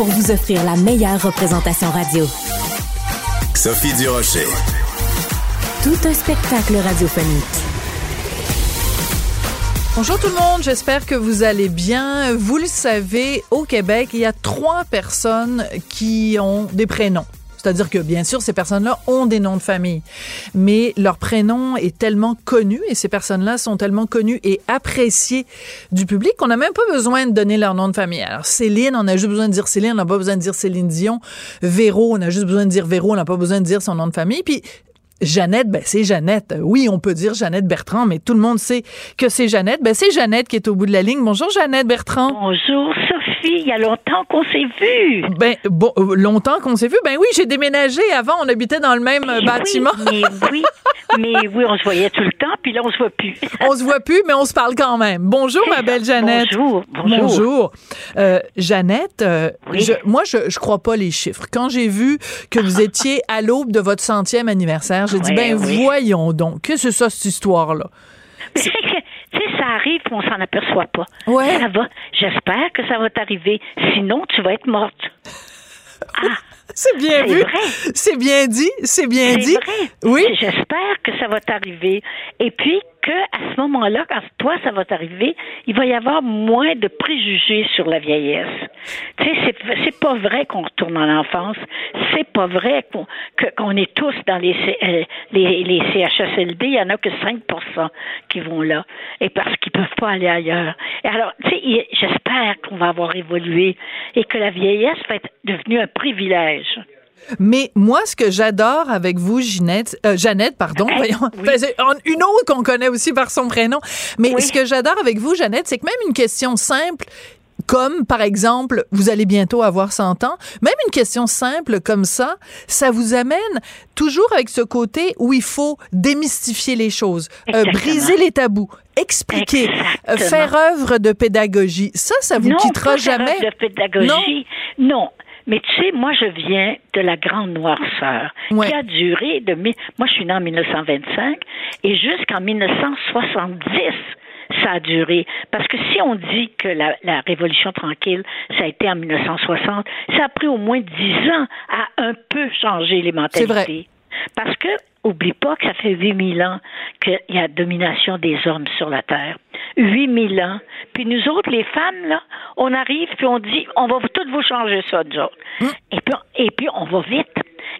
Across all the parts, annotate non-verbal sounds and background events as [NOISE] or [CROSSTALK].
pour vous offrir la meilleure représentation radio. Sophie Durocher. Tout un spectacle radiophonique. Bonjour tout le monde, j'espère que vous allez bien. Vous le savez, au Québec, il y a trois personnes qui ont des prénoms. C'est-à-dire que, bien sûr, ces personnes-là ont des noms de famille, mais leur prénom est tellement connu et ces personnes-là sont tellement connues et appréciées du public qu'on n'a même pas besoin de donner leur nom de famille. Alors, Céline, on a juste besoin de dire Céline, on n'a pas besoin de dire Céline Dion. Véro, on a juste besoin de dire Véro, on n'a pas besoin de dire son nom de famille. Jeannette, ben c'est Jeannette. Oui, on peut dire Jeannette Bertrand, mais tout le monde sait que c'est Jeannette. Ben c'est Jeannette qui est au bout de la ligne. Bonjour Jeannette Bertrand. Bonjour Sophie, il y a longtemps qu'on s'est vu. Ben bon, euh, longtemps qu'on s'est vu. Ben oui, j'ai déménagé. Avant, on habitait dans le même euh, Mais bâtiment. Oui, mais oui, [LAUGHS] mais oui, on se voyait tout le temps, puis là on se voit plus. on se voit plus, mais on se parle quand même. Bonjour ma belle Jeannette. Bonjour, bonjour. Bonjour. Euh, Jeannette, euh, Oui. je- moi je je crois pas les chiffres. Quand j'ai vu que vous étiez à l'aube de votre centième anniversaire, j'ai dit Ouais, ben oui. voyons donc, que c'est ça cette histoire là. Mais c'est que, tu sais, ça arrive, on s'en aperçoit pas. Ouais. Ça va. J'espère que ça va t'arriver. Sinon, tu vas être morte. C'est bien vu. C'est bien dit, c'est bien dit. Vrai. Oui. J'espère que ça va t'arriver. Et puis que à ce moment-là, quand toi ça va t'arriver, il va y avoir moins de préjugés sur la vieillesse. Tu sais, c'est pas vrai qu'on retourne en enfance. C'est pas vrai qu'on qu'on est tous dans les, euh, les CHSLD. Il y en a que 5% qui vont là, et parce qu'ils peuvent pas aller ailleurs. Alors, tu sais, j'espère qu'on va avoir évolué et que la vieillesse va être devenue un privilège. Mais moi, ce que j'adore avec vous, Ginette, euh, Jeannette, pardon, Hey, voyons, oui. ben, une autre qu'on connaît aussi par son prénom. Mais Oui. ce que j'adore avec vous, Jeannette, c'est que même une question simple, comme par exemple, vous allez bientôt avoir 100 ans, même une question simple comme ça, ça vous amène toujours avec ce côté où il faut démystifier les choses, euh, briser les tabous, expliquer, euh, Exactement. faire œuvre de pédagogie. Ça, ça vous non, quittera jamais. de pédagogie. Non. Mais tu sais, moi, je viens de la grande noirceur Ouais. qui a duré de... Moi, je suis née en 1925 et jusqu'en 1970, ça a duré. Parce que si on dit que la, la Révolution tranquille, ça a été en 1960, ça a pris au moins dix ans à un peu changer les C'est vrai. mentalités. Parce que, oublie pas que ça fait 8000 ans qu'il y a domination des hommes sur la Terre. 8000 ans. Puis nous autres, les femmes, là, on arrive puis on dit, on va toutes vous changer ça, nous autres. Et, puis, et puis, on va vite.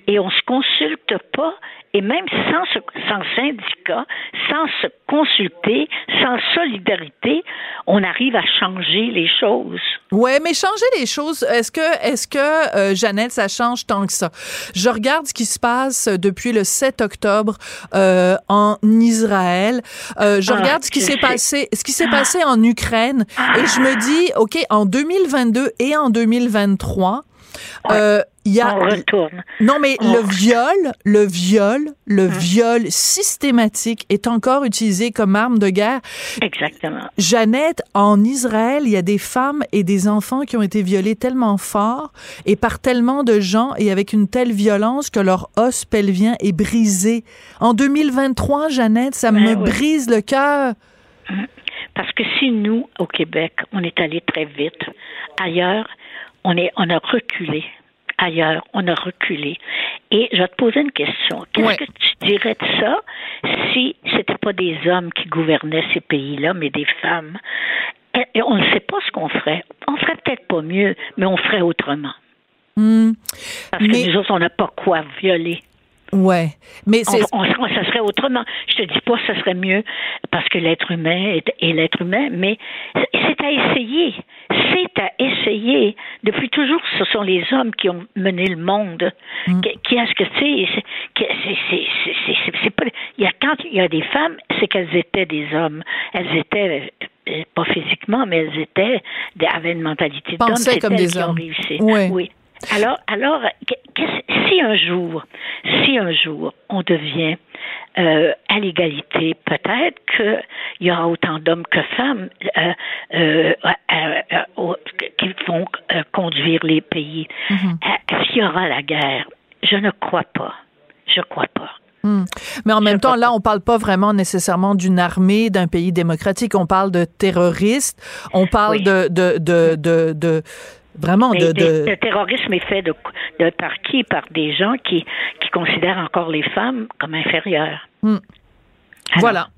Et on se consulte pas. Et même sans, se- sans syndicat, sans se consulter, sans solidarité, on arrive à changer les choses. Ouais, mais changer les choses, est-ce que, est-ce que, euh, Jeannette, ça change tant que ça? Je regarde ce qui se passe depuis le 7 octobre euh, en Israël. Euh, je Ah, regarde ce qui s'est passé, ce qui s'est passé en Ukraine, et je me dis, ok, en 2022 et en 2023. Euh, y a On retourne. non mais On- le viol, le viol, le Hum. viol systématique est encore utilisé comme arme de guerre. Exactement. Jeannette, en Israël, il y a des femmes et des enfants qui ont été violés tellement fort et par tellement de gens et avec une telle violence que leur os pelvien est brisé. En 2023, Jeannette, ça Ben me oui. brise le cœur. Parce que si nous, au Québec, on est allé très vite, ailleurs, on, est, on a reculé. Ailleurs, on a reculé. Et je vais te poser une question. Qu'est-ce Ouais. que tu dirais de ça si c'était pas des hommes qui gouvernaient ces pays-là, mais des femmes? Et- on ne sait pas ce qu'on ferait. On ferait peut-être pas mieux, mais on ferait autrement. Hmm, Parce que Mais- nous autres, on n'a pas quoi violer. Ouais, mais c'est On, on- ça serait autrement. Je te dis pas que ça serait mieux parce que l'être humain est, est l'être humain, mais c'est à essayer. C'est à essayer. Depuis toujours, ce sont les hommes qui ont mené le monde. Qui, qui est-ce que c'est- pas. Il y a quand il y a des femmes, c'est qu'elles étaient des hommes. Elles étaient euh, pas physiquement, mais elles étaient avaient une mentalité d'homme. Pensaient comme elles des qui ont hommes. réussi. Ouais. Oui. Alors, alors, si un jour, si un jour on devient euh, à l'égalité, peut-être qu'il y aura autant d'hommes que femmes euh, euh, qui vont conduire les pays. Mm-hmm. Est-ce qu'il y aura la guerre? Je ne crois pas. Je crois pas. Hmm. Mais en même temps, là, on parle pas vraiment nécessairement d'une armée d'un pays démocratique. On parle de terroristes. On parle de, de, de, de, vraiment de, Le terrorisme est fait de, de, par qui? Par des gens qui, qui considèrent encore les femmes comme inférieures? Hmm. voilà.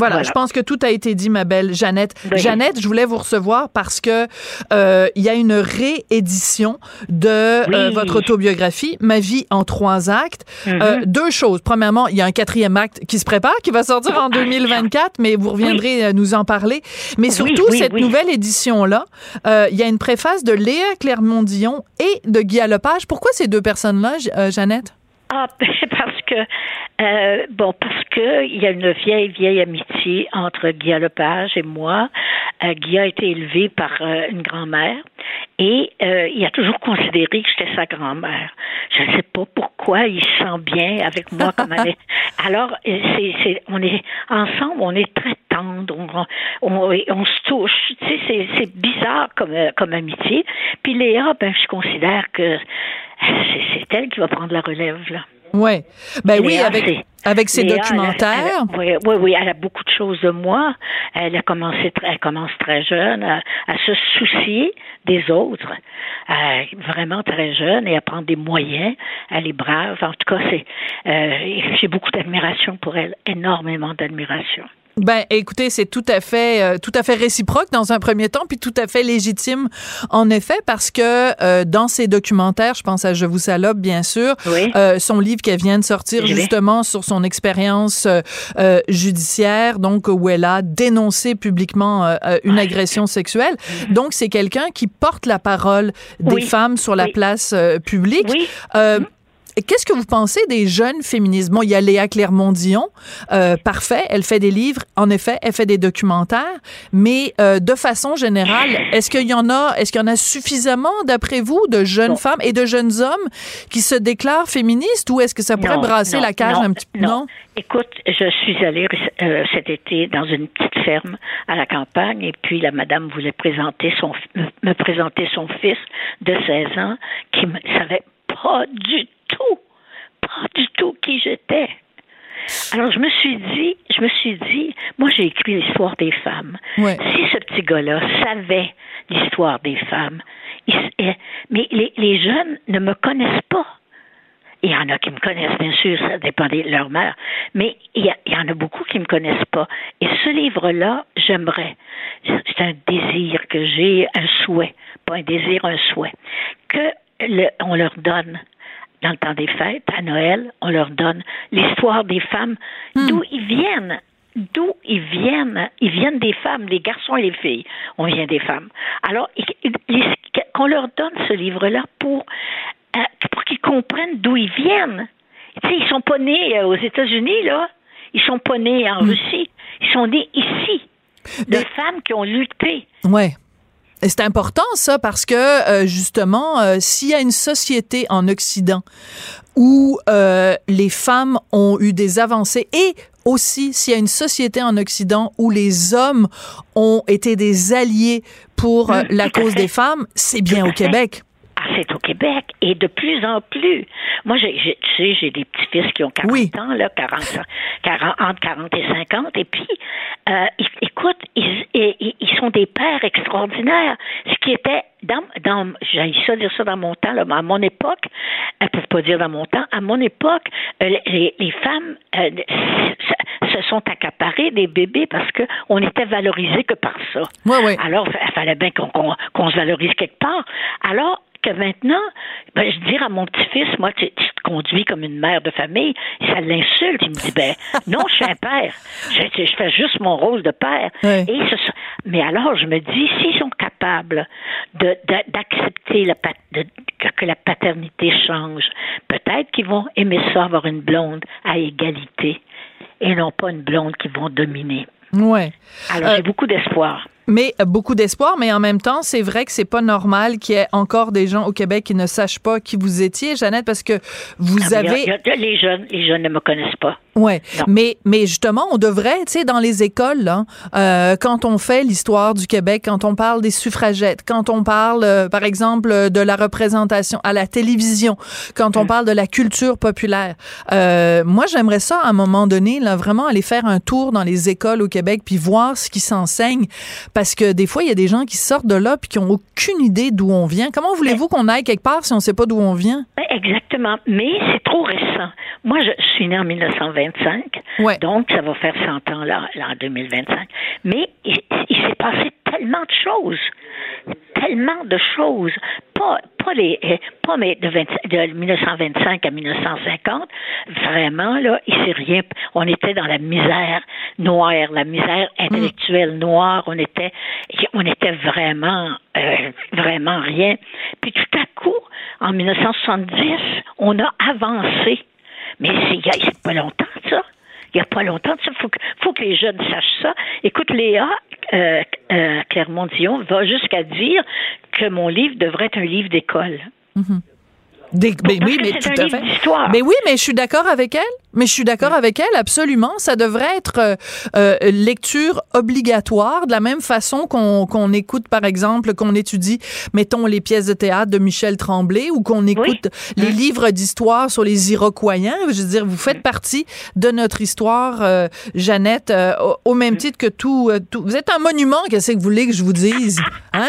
Voilà, je pense que tout a été dit, ma belle Jeannette. Jeannette, je voulais vous recevoir parce que euh, il y a une réédition de euh, votre autobiographie, Ma vie en trois actes. Mm-hmm. Euh, deux choses. Premièrement, il y a un quatrième acte qui se prépare, qui va sortir en 2024, mais vous reviendrez nous en parler. Mais surtout, cette nouvelle édition-là, il y a une préface de Léa Clermont-Dion et de Guy Lepage. Pourquoi ces deux personnes-là, Jeannette? Ah, [LAUGHS] parce que euh, bon, parce que il y a une vieille, vieille amitié entre Guy Lepage et moi. Euh, Guy a été élevé par euh, une grand-mère et euh, il a toujours considéré que j'étais sa grand-mère. Je ne sais pas pourquoi il se sent bien avec moi [LAUGHS] comme elle Alors, c'est, c'est, on est ensemble, on est très tendre, on, on, on se touche. Tu sais, c'est, c'est bizarre comme, comme amitié. Puis Léa, ben, je considère que c'est elle qui va prendre la relève, là. Ouais. Ben oui, avec, avec ses documentaires. oui, oui, oui, elle a beaucoup de choses de moi. Elle a commencé, elle commence très jeune à, se soucier des autres, vraiment très jeune et à prendre des moyens. Elle est brave. En tout cas, c'est, euh, j'ai beaucoup d'admiration pour elle, énormément d'admiration. Ben, écoutez, c'est tout à fait, euh, tout à fait réciproque dans un premier temps, puis tout à fait légitime, en effet, parce que euh, dans ses documentaires, je pense à Je vous salope, bien sûr, euh, son livre qu'elle vient de sortir justement sur son expérience judiciaire, donc où elle a dénoncé publiquement une agression sexuelle. Mm-hmm. Donc, c'est quelqu'un qui porte la parole des femmes sur la place publique. Qu'est-ce que vous pensez des jeunes féministes? Bon, il y a Léa Clermont-Dion, euh, parfait, elle fait des livres, en effet, elle fait des documentaires, mais euh, de façon générale, est-ce qu'il y en a, est-ce qu'il y en a suffisamment, d'après vous, de jeunes femmes et de jeunes hommes qui se déclarent féministes ou est-ce que ça pourrait brasser la cage un petit peu? Non. Écoute, je suis allée euh, cet été dans une petite ferme à la campagne et puis la madame voulait présenter son, me présenter son fils de 16 ans qui ne savait pas du tout, pas du tout qui j'étais. Alors je me suis dit, je me suis dit, moi j'ai écrit l'histoire des femmes. Si ce petit gars-là savait l'histoire des femmes, eh, mais les, jeunes ne me connaissent pas. Il y en a qui me connaissent, bien sûr, ça dépend de leur mère, mais il y, il y en a beaucoup qui ne me connaissent pas. Et ce livre-là, j'aimerais. C'est un désir que j'ai, un souhait, pas un désir, un souhait, que le, on leur donne dans le temps des fêtes, à Noël, on leur donne l'histoire des femmes, hmm. d'où ils viennent. D'où ils viennent. Ils viennent des femmes, les garçons et les filles. On vient des femmes. Alors, qu'on leur donne ce livre-là pour, euh, pour qu'ils comprennent d'où ils viennent. Tu sais, ils sont pas nés euh, aux États-Unis, là. Ils sont pas nés en hmm. Russie. Ils sont nés ici. De femmes qui ont lutté. Ouais. C'est important ça parce que euh, justement, euh, s'il y a une société en Occident où euh, les femmes ont eu des avancées et aussi s'il y a une société en Occident où les hommes ont été des alliés pour mmh, la cause des femmes, c'est bien au Québec. Ah, c'est au Québec. Et de plus en plus. Moi, j'ai, tu sais, j'ai des petits-fils qui ont 40 ans, là, 40, 40, entre 40 et 50. Et puis, euh, écoute, ils, ils, sont des pères extraordinaires. Ce qui était dans, dans j'ai ça dire ça dans mon temps, là, à mon époque, ne peuvent pas dire dans mon temps, à mon époque, euh, les, les, femmes euh, se sont accaparées des bébés parce qu'on était valorisé que par ça. Alors, il fallait bien qu'on, qu'on se valorise quelque part. Alors, que maintenant, ben, je dis à mon petit-fils, moi, tu, te conduis comme une mère de famille, ça l'insulte. Il me dit, ben, [LAUGHS] non, je suis un père. Je, je fais juste mon rôle de père. Et mais alors, je me dis, s'ils sont capables d'accepter la, que la paternité change, peut-être qu'ils vont aimer ça, avoir une blonde à égalité et non pas une blonde qui vont dominer. Ouais. Alors, j'ai euh, beaucoup d'espoir. Mais beaucoup d'espoir, mais en même temps, c'est vrai que c'est pas normal qu'il y ait encore des gens au Québec qui ne sachent pas qui vous étiez, Jeannette, parce que vous Ah, avez... il y a- il y a- les jeunes, les jeunes ne me connaissent pas. Ouais, Non. mais mais justement, on devrait, tu sais, dans les écoles, là, euh, quand on fait l'histoire du Québec, quand on parle des suffragettes, quand on parle, euh, par exemple, euh, de la représentation à la télévision, quand on parle de la culture populaire, euh, moi, j'aimerais ça, à un moment donné, là, vraiment aller faire un tour dans les écoles au Québec, puis voir ce qui s'enseigne, parce que des fois, il y a des gens qui sortent de là puis qui ont aucune idée d'où on vient. Comment voulez-vous qu'on aille quelque part si on sait pas d'où on vient? Ben, Exactement, mais c'est trop récent. Moi, je suis née en 1925, Ouais. donc ça va faire 100 ans là, là, en 2025. Mais il, il s'est passé tellement de choses, tellement de choses. Pas, pas les, euh, pas mais de, 20 de 1925 à 1950. Vraiment là, il s'est rien. On était dans la misère noire, la misère intellectuelle noire. On était, on était vraiment, euh, vraiment rien. Puis tout à coup, en 1970, on a avancé. Mais c'est pas longtemps, ça. Il n'y a pas longtemps, il faut faut que les jeunes sachent ça. Écoute, Léa euh, euh, Clermont-Dion va jusqu'à dire que mon livre devrait être un livre d'école. Des- ben Parce oui, mais tout un à fait. Mais oui, mais je suis d'accord avec elle. Mais je suis d'accord avec elle, absolument. Ça devrait être euh, euh, lecture obligatoire, de la même façon qu'on qu'on écoute, par exemple, qu'on étudie, mettons, les pièces de théâtre de Michel Tremblay ou qu'on écoute les livres d'histoire sur les Iroquois. Je veux dire, vous faites partie de notre histoire, euh, Jeannette, euh, au, au même titre que tout, euh, tout. Vous êtes un monument, qu'est-ce que vous voulez que je vous dise? Hein?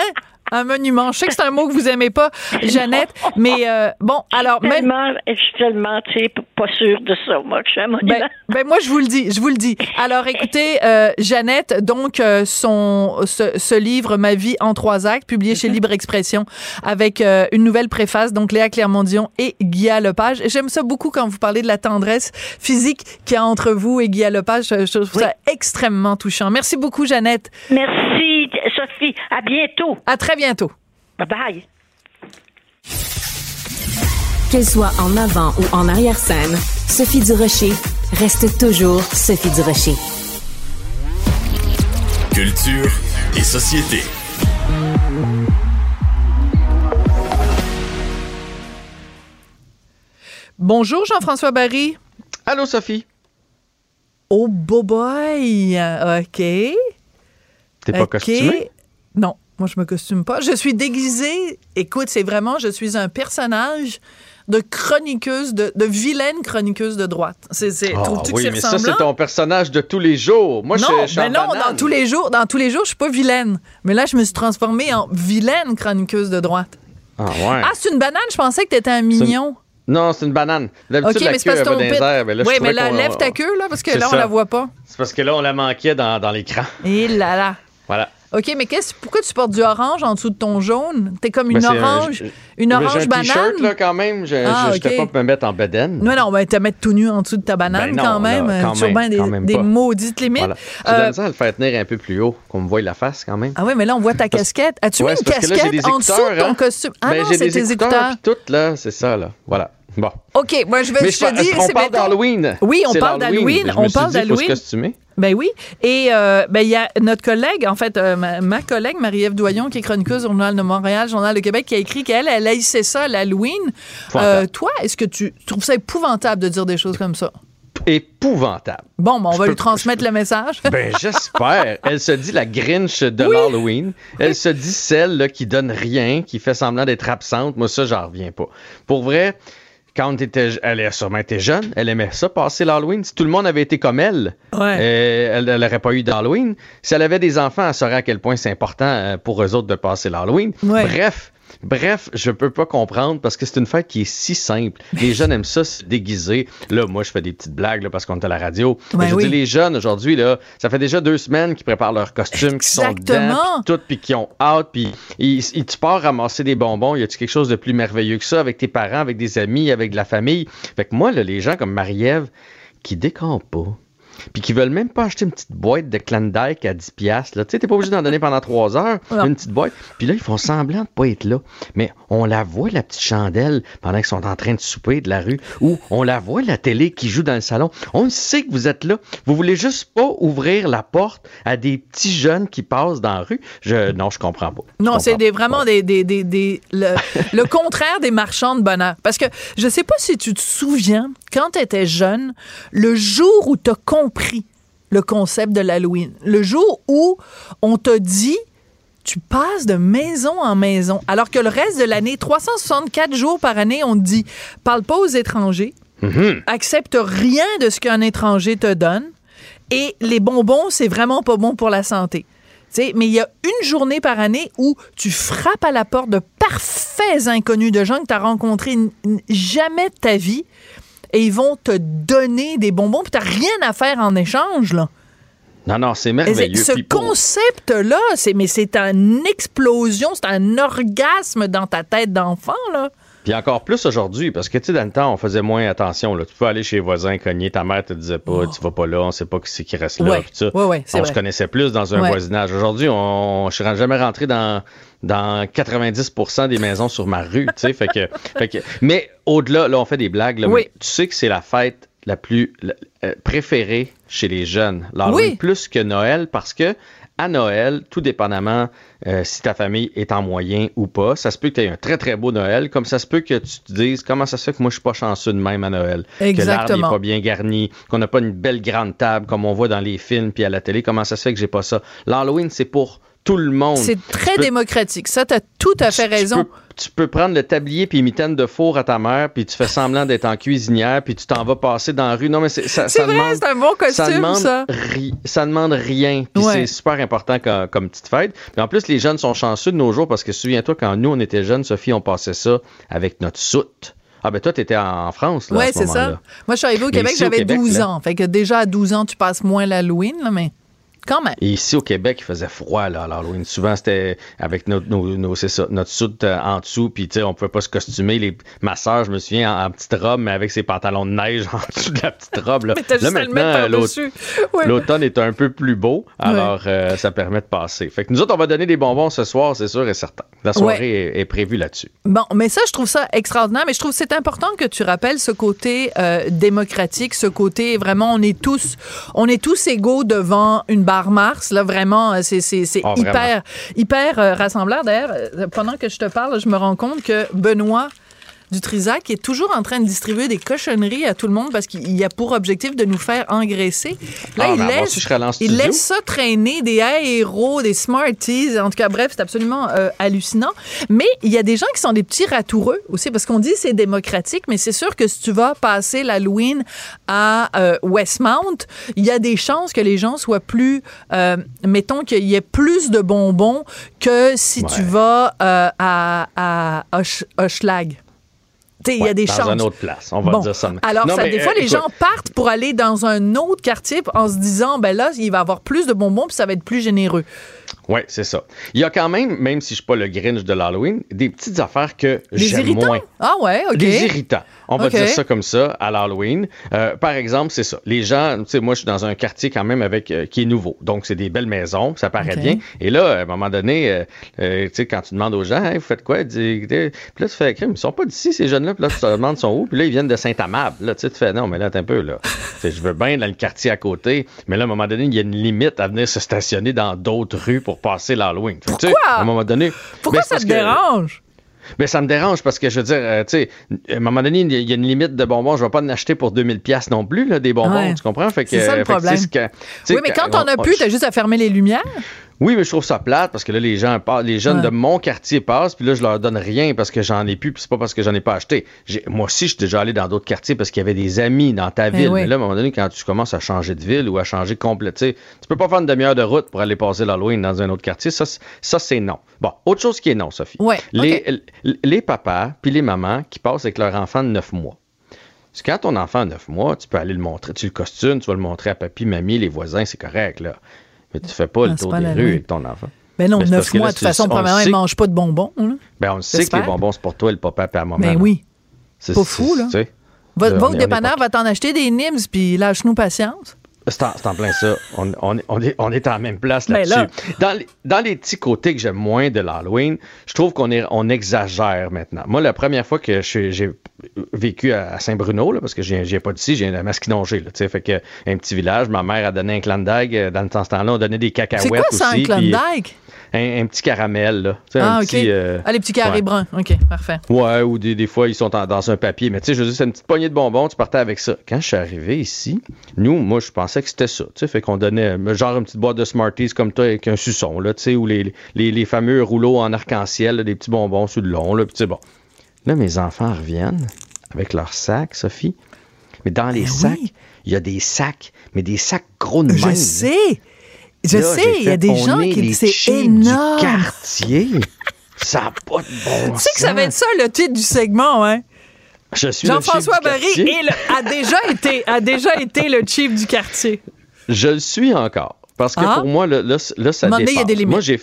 Un monument. Je sais que c'est un mot que vous aimez pas, Jeannette, mais euh, bon, alors même Tellement, je suis tellement, tu sais, pas sûre de ça, moi, que je suis un monument. ben, ben moi je vous le dis, je vous le dis. Alors écoutez, euh, Jeannette, donc euh, son ce, ce livre Ma vie en trois actes, publié chez Libre Expression, avec euh, une nouvelle préface, donc Léa Clermont-Dion et Guy Lepage. J'aime ça beaucoup quand vous parlez de la tendresse physique qu'il y a entre vous et Guy Lepage. Je, je trouve ça extrêmement touchant. Merci beaucoup, Jeannette. Merci, Sophie. À bientôt. À très bientôt. Bye bye. Qu'elle soit en avant ou en arrière-scène, Sophie Durocher reste toujours Sophie Durocher. Culture et société. Bonjour Jean-François Barry. Allô, Sophie? Oh boy, ok. T'es pas Ok. costumée? Non, moi je me costume pas. Je suis déguisée. Écoute, c'est vraiment, je suis un personnage de chroniqueuse, de, de vilaine chroniqueuse de droite. C'est, c'est, Ah trouves-tu que oui, c'est mais ça, c'est ton personnage de tous les jours. Moi, je, non, je suis en non, banane. dans tous les jours, dans tous les jours, je suis pas vilaine. Mais là, je me suis transformée en vilaine chroniqueuse de droite. Ah, ouais. Ah, c'est une banane? Je pensais que t'étais un mignon. Non, c'est une banane. D'habitude, Ok, la mais c'est queue, elle va dans les airs, mais là, je Oui, mais là, qu'on- lève ta queue là, parce que C'est là, on ça. la voit pas. C'est parce que là, on la manquait dans, dans l'écran. Et là là. Voilà. OK, mais qu'est-ce, pourquoi tu portes du orange en dessous de ton jaune? T'es comme une Ben, un- orange, je- une orange un banane? là, quand même. Je Ah, je- je ok. peux pas me mettre en bedaine. Non, non, ben, te mettre tout nu en dessous de ta banane Ben non, quand même. là, euh, quand même, des, quand même des pas. maudites limites. Voilà. De Euh, la misère à le faire tenir un peu plus haut, qu'on me voie la face, quand même. ah oui, mais là, on voit ta casquette. As-tu Ouais, mis une là, casquette des en dessous de écouteurs, ton hein. costume? Ah Ben, non, c'est des tes écouteurs, écouteurs. puis tout, là, c'est ça, là. Voilà. Bon. OK, moi, je, vais, Mais je je te dis... on parle d'Halloween. Oui, on parle d'Halloween. On parle d'Halloween. Ben oui. Et euh, ben il y a notre collègue, en fait, euh, ma, ma collègue Marie-Ève Doyon, qui est chroniqueuse au Journal de Montréal, Journal de Québec, qui a écrit qu'elle, elle haïssait ça, l'Halloween. Euh, toi, est-ce que tu trouves ça épouvantable de dire des choses comme ça? Épouvantable. Bon, ben, on Je va peux- lui transmettre le message. [LAUGHS] Ben, j'espère. Elle se dit la Grinch de Oui. l'Halloween. Elle se dit celle là, qui donne rien, qui fait semblant d'être absente. Moi, ça, j'en reviens pas. Pour vrai, quand elle était, elle a sûrement été jeune, elle aimait ça, passer l'Halloween. Si tout le monde avait été comme elle, Ouais. euh, elle n'aurait pas eu d'Halloween. Si elle avait des enfants, elle saurait à quel point c'est important euh, pour eux autres de passer l'Halloween. Ouais. Bref. Bref, je peux pas comprendre parce que c'est une fête qui est si simple. Les jeunes aiment ça se déguiser. Là, moi, je fais des petites blagues là, parce qu'on est à la radio. Mais je oui. dire, les jeunes aujourd'hui, là, ça fait déjà deux semaines qu'ils préparent leurs costumes, qu'ils sont dedans, puis tout, puis qu'ils ont hâte, puis tu pars ramasser des bonbons. Y a-tu quelque chose de plus merveilleux que ça avec tes parents, avec des amis, avec de la famille? Fait que moi, là, les gens comme Marie-Ève qui décampent pas, puis qui veulent même pas acheter une petite boîte de Klondike à 10 piastres. Là. Tu sais, t'es pas obligé d'en donner pendant 3 heures, Non. une petite boîte. Puis là, ils font semblant de pas être là. Mais on la voit, la petite chandelle, pendant qu'ils sont en train de souper de la rue, ou on la voit, la télé qui joue dans le salon. On sait que vous êtes là. Vous voulez juste pas ouvrir la porte à des petits jeunes qui passent dans la rue. Je, non, je comprends pas. Je Non, c'est pas. vraiment des, des, des, des- le, le contraire des marchands de bonheur. Parce que je sais pas si tu te souviens, quand tu étais jeune, le jour où tu as compris le concept de l'Halloween, le jour où on t'a dit tu passes de maison en maison, alors que le reste de l'année, 364 jours par année, on te dit parle pas aux étrangers, accepte rien de ce qu'un étranger te donne, et les bonbons, c'est vraiment pas bon pour la santé. Tu sais, mais il y a une journée par année où tu frappes à la porte de parfaits inconnus, de gens que tu as rencontrés jamais de ta vie, et ils vont te donner des bonbons, puis tu rien à faire en échange. Là. Non, non, c'est merveilleux. ce concept-là, c'est, mais c'est une explosion, c'est un orgasme dans ta tête d'enfant. Là. Puis encore plus aujourd'hui, parce que tu sais, dans le temps, on faisait moins attention. Là. Tu peux aller chez les voisins, cogner, ta mère te disait pas, tu vas pas là, on sait pas qui c'est qui reste là. Oh. Ouais, puis ça. ouais, ouais, c'est on vrai. se connaissait plus dans un voisinage. Aujourd'hui, on, je suis jamais rentré dans, dans 90% des maisons sur ma rue. tu sais, fait que, fait que, mais au-delà, là, on fait des blagues. Là, Oui. mais tu sais que c'est la fête la plus la- euh, préférée chez les jeunes. l'Halloween, Oui. plus que Noël, parce que à Noël, tout dépendamment euh, si ta famille est en moyen ou pas, ça se peut que tu aies un très très beau Noël, comme ça se peut que tu te dises comment ça se fait que moi je suis pas chanceux de même à Noël, que l'arbre Exactement. n'est pas bien garni, qu'on n'a pas une belle grande table comme on voit dans les films puis à la télé, comment ça se fait que j'ai pas ça? L'Halloween c'est pour tout le monde. C'est très Tu peux- démocratique. Ça, tu as tout à fait tu- tu raison. peux- Tu peux, prendre le tablier puis une mitaine de four à ta mère, puis tu fais semblant d'être en cuisinière, puis tu t'en vas passer dans la rue. Non, mais c'est, ça, C'est ça vrai, demande, c'est un bon ça costume, demande ça. ri- ça demande rien. Puis Ouais. c'est super important comme, comme petite fête. Puis en plus, les jeunes sont chanceux de nos jours parce que souviens-toi, quand nous, on était jeunes, Sophie, on passait ça avec notre soute. Ah ben toi, t'étais en France, là, Oui, ce c'est ça. Moi, je suis arrivée au Mais Québec, j'avais Québec, 12 là- ans. Fait que déjà, à 12 ans, tu passes moins l'Halloween, là, mais quand même. Et ici au Québec, il faisait froid là, à l'Halloween. Souvent, c'était avec notre, nos, nos- c'est ça, notre soute euh, en dessous, puis tu sais, on pouvait pas se costumer. Les, ma soeur, je me souviens, en, en petite robe, mais avec ses pantalons de neige [LAUGHS] en dessous de la petite robe. Là, [LAUGHS] Là, juste maintenant. [LAUGHS] Ouais. L'automne est un peu plus beau, alors euh, ça permet de passer. Fait que nous autres, on va donner des bonbons ce soir, c'est sûr et certain. La soirée est, est prévue là-dessus. Bon, mais ça, je trouve ça extraordinaire, mais je trouve que c'est important que tu rappelles ce côté euh, démocratique, ce côté vraiment, on est tous, on est tous égaux devant une Mars, là, vraiment, euh, c'est, c'est, c'est Ah, hyper, hyper euh, rassembleur. D'ailleurs, euh, pendant que je te parle, je me rends compte que Benoît Dutrisac est toujours en train de distribuer des cochonneries à tout le monde parce qu'il a pour objectif de nous faire engraisser. Là, Ah, il, ben, laisse, il ça traîner, des héros, des Smarties. En tout cas, bref, c'est absolument euh, hallucinant. Mais il y a des gens qui sont des petits ratoureux aussi parce qu'on dit c'est démocratique, mais c'est sûr que si tu vas passer l'Halloween à euh, Westmount, il y a des chances que les gens soient plus, euh, mettons qu'il y ait plus de bonbons que si tu vas à, à Hoch- Hochelag. Il y a des dans chances. une autre place, on va Bon. dire ça. Alors, Non, ça, mais, des fois, euh, les écoute, gens partent pour aller dans un autre quartier en se disant, ben là, il va y avoir plus de bonbons puis ça va être plus généreux. Oui, c'est ça. Il y a quand même, même si je suis pas le Grinch de l'Halloween, des petites affaires que j'aime moins. Ah ouais, OK. Des irritants. On va dire ça comme ça à l'Halloween. Euh, par exemple, c'est ça. Les gens, tu sais, moi, je suis dans un quartier quand même avec euh, qui est nouveau. Donc, c'est des belles maisons, ça paraît bien. Et là, à un moment donné, euh, tu sais, quand tu demandes aux gens, Hey, vous faites quoi? Puis là, tu fais, ils sont pas d'ici, ces jeunes-là. Puis là, tu te demandes, ils sont où? Puis là, ils viennent de Saint-Amable. Là, tu sais, tu fais, non, mais là, attends un peu, là. Je veux bien dans le quartier à côté, mais là, à un moment donné, il y a une limite à venir se stationner dans d'autres rues pour passer l'Halloween. Tu Pourquoi? À un moment donné. Pourquoi ben, ça te que- dérange? ben, ça me dérange parce que je veux dire, euh, tu sais, à un moment donné, il y a une limite de bonbons. Je vais pas en acheter pour 2000 pièces non plus, là, des bonbons, Ouais. tu comprends? Fait que, C'est ça, le problème. tu que- tu Oui, mais quand as on- plus, on- t'as juste à fermer les lumières. Oui, mais je trouve ça plate parce que là, les gens les jeunes Ouais. de mon quartier passent, puis là, je leur donne rien parce que j'en ai plus, puis c'est pas parce que j'en ai pas acheté. Moi aussi, je suis déjà allé dans d'autres quartiers parce qu'il y avait des amis dans ta Eh ville. oui. Mais là, à un moment donné, quand tu commences à changer de ville ou à changer complètement, tu peux pas faire une demi-heure de route pour aller passer l'Halloween dans un autre quartier. Ça, c'est- ça c'est non. Bon, autre chose qui est non, Sophie. Ouais, Les, les papas puis les mamans qui passent avec leur enfant de 9 mois. Quand ton enfant a 9 mois, tu peux aller le montrer. Tu le costumes, tu vas le montrer à papy, mamie, les voisins, c'est correct, là. Mais tu fais pas Ah, le c'est tour pas des rues avec ton enfant. Mais non, neuf mois, de toute façon, on premièrement, ils que- mangent pas de bonbons. là. Ben, on sait que les bonbons, c'est pour toi et le papa et la maman. Ben oui. C'est Pas fou, là. Va, va au dépanneur, va t'en acheter des nibs, puis lâche-nous patience. C'est en, c'est en plein ça. On, on, est- on est, on est en même place là-dessus. là. Dans, les, dans les petits côtés que j'aime moins de l'Halloween, je trouve qu'on est, on exagère maintenant. Moi, la première fois que je- j'ai vécu à, Saint-Bruno, là, parce que j'ai pas d'ici, j'ai un Masquinongé, là, tu sais, fait que un petit village, ma mère a donné un clandag. euh, Dans ce temps-là, on donnait des cacahuètes C'est quoi aussi. ça, un Klondike? Un, un petit caramel, là. Tu sais, Ah, un OK. petit, euh, ah, les petits carrés ouais. bruns. OK, parfait. Ouais, ou des, des fois, ils sont en- dans un papier. Mais tu sais, je veux dire, c'est une petite poignée de bonbons, tu partais avec ça. Quand je suis arrivé ici, nous, moi, je pensais que c'était ça. Tu sais, fait qu'on donnait euh, genre une petite boîte de Smarties comme toi avec un suçon, là, tu sais, ou les, les, les fameux rouleaux en arc-en-ciel, là, des petits bonbons sur le long, là, puis tu sais, bon. Là, mes enfants reviennent avec leurs sacs, Sophie. Mais dans les Ben sacs, oui. il y a des sacs, mais des sacs gros de Je même. sais. Je Là, sais, il y a des gens qui c'est énorme. du quartier. Ça n'a pas de bon Tu sais que ça va être ça le titre du segment, hein? Je suis Jean-François Barry est le- a, déjà été, a déjà été le chief du quartier. Je le suis encore. Parce que Ah. pour moi, là, là, là, ça il y a dépasse. des limites. Moi, j'ai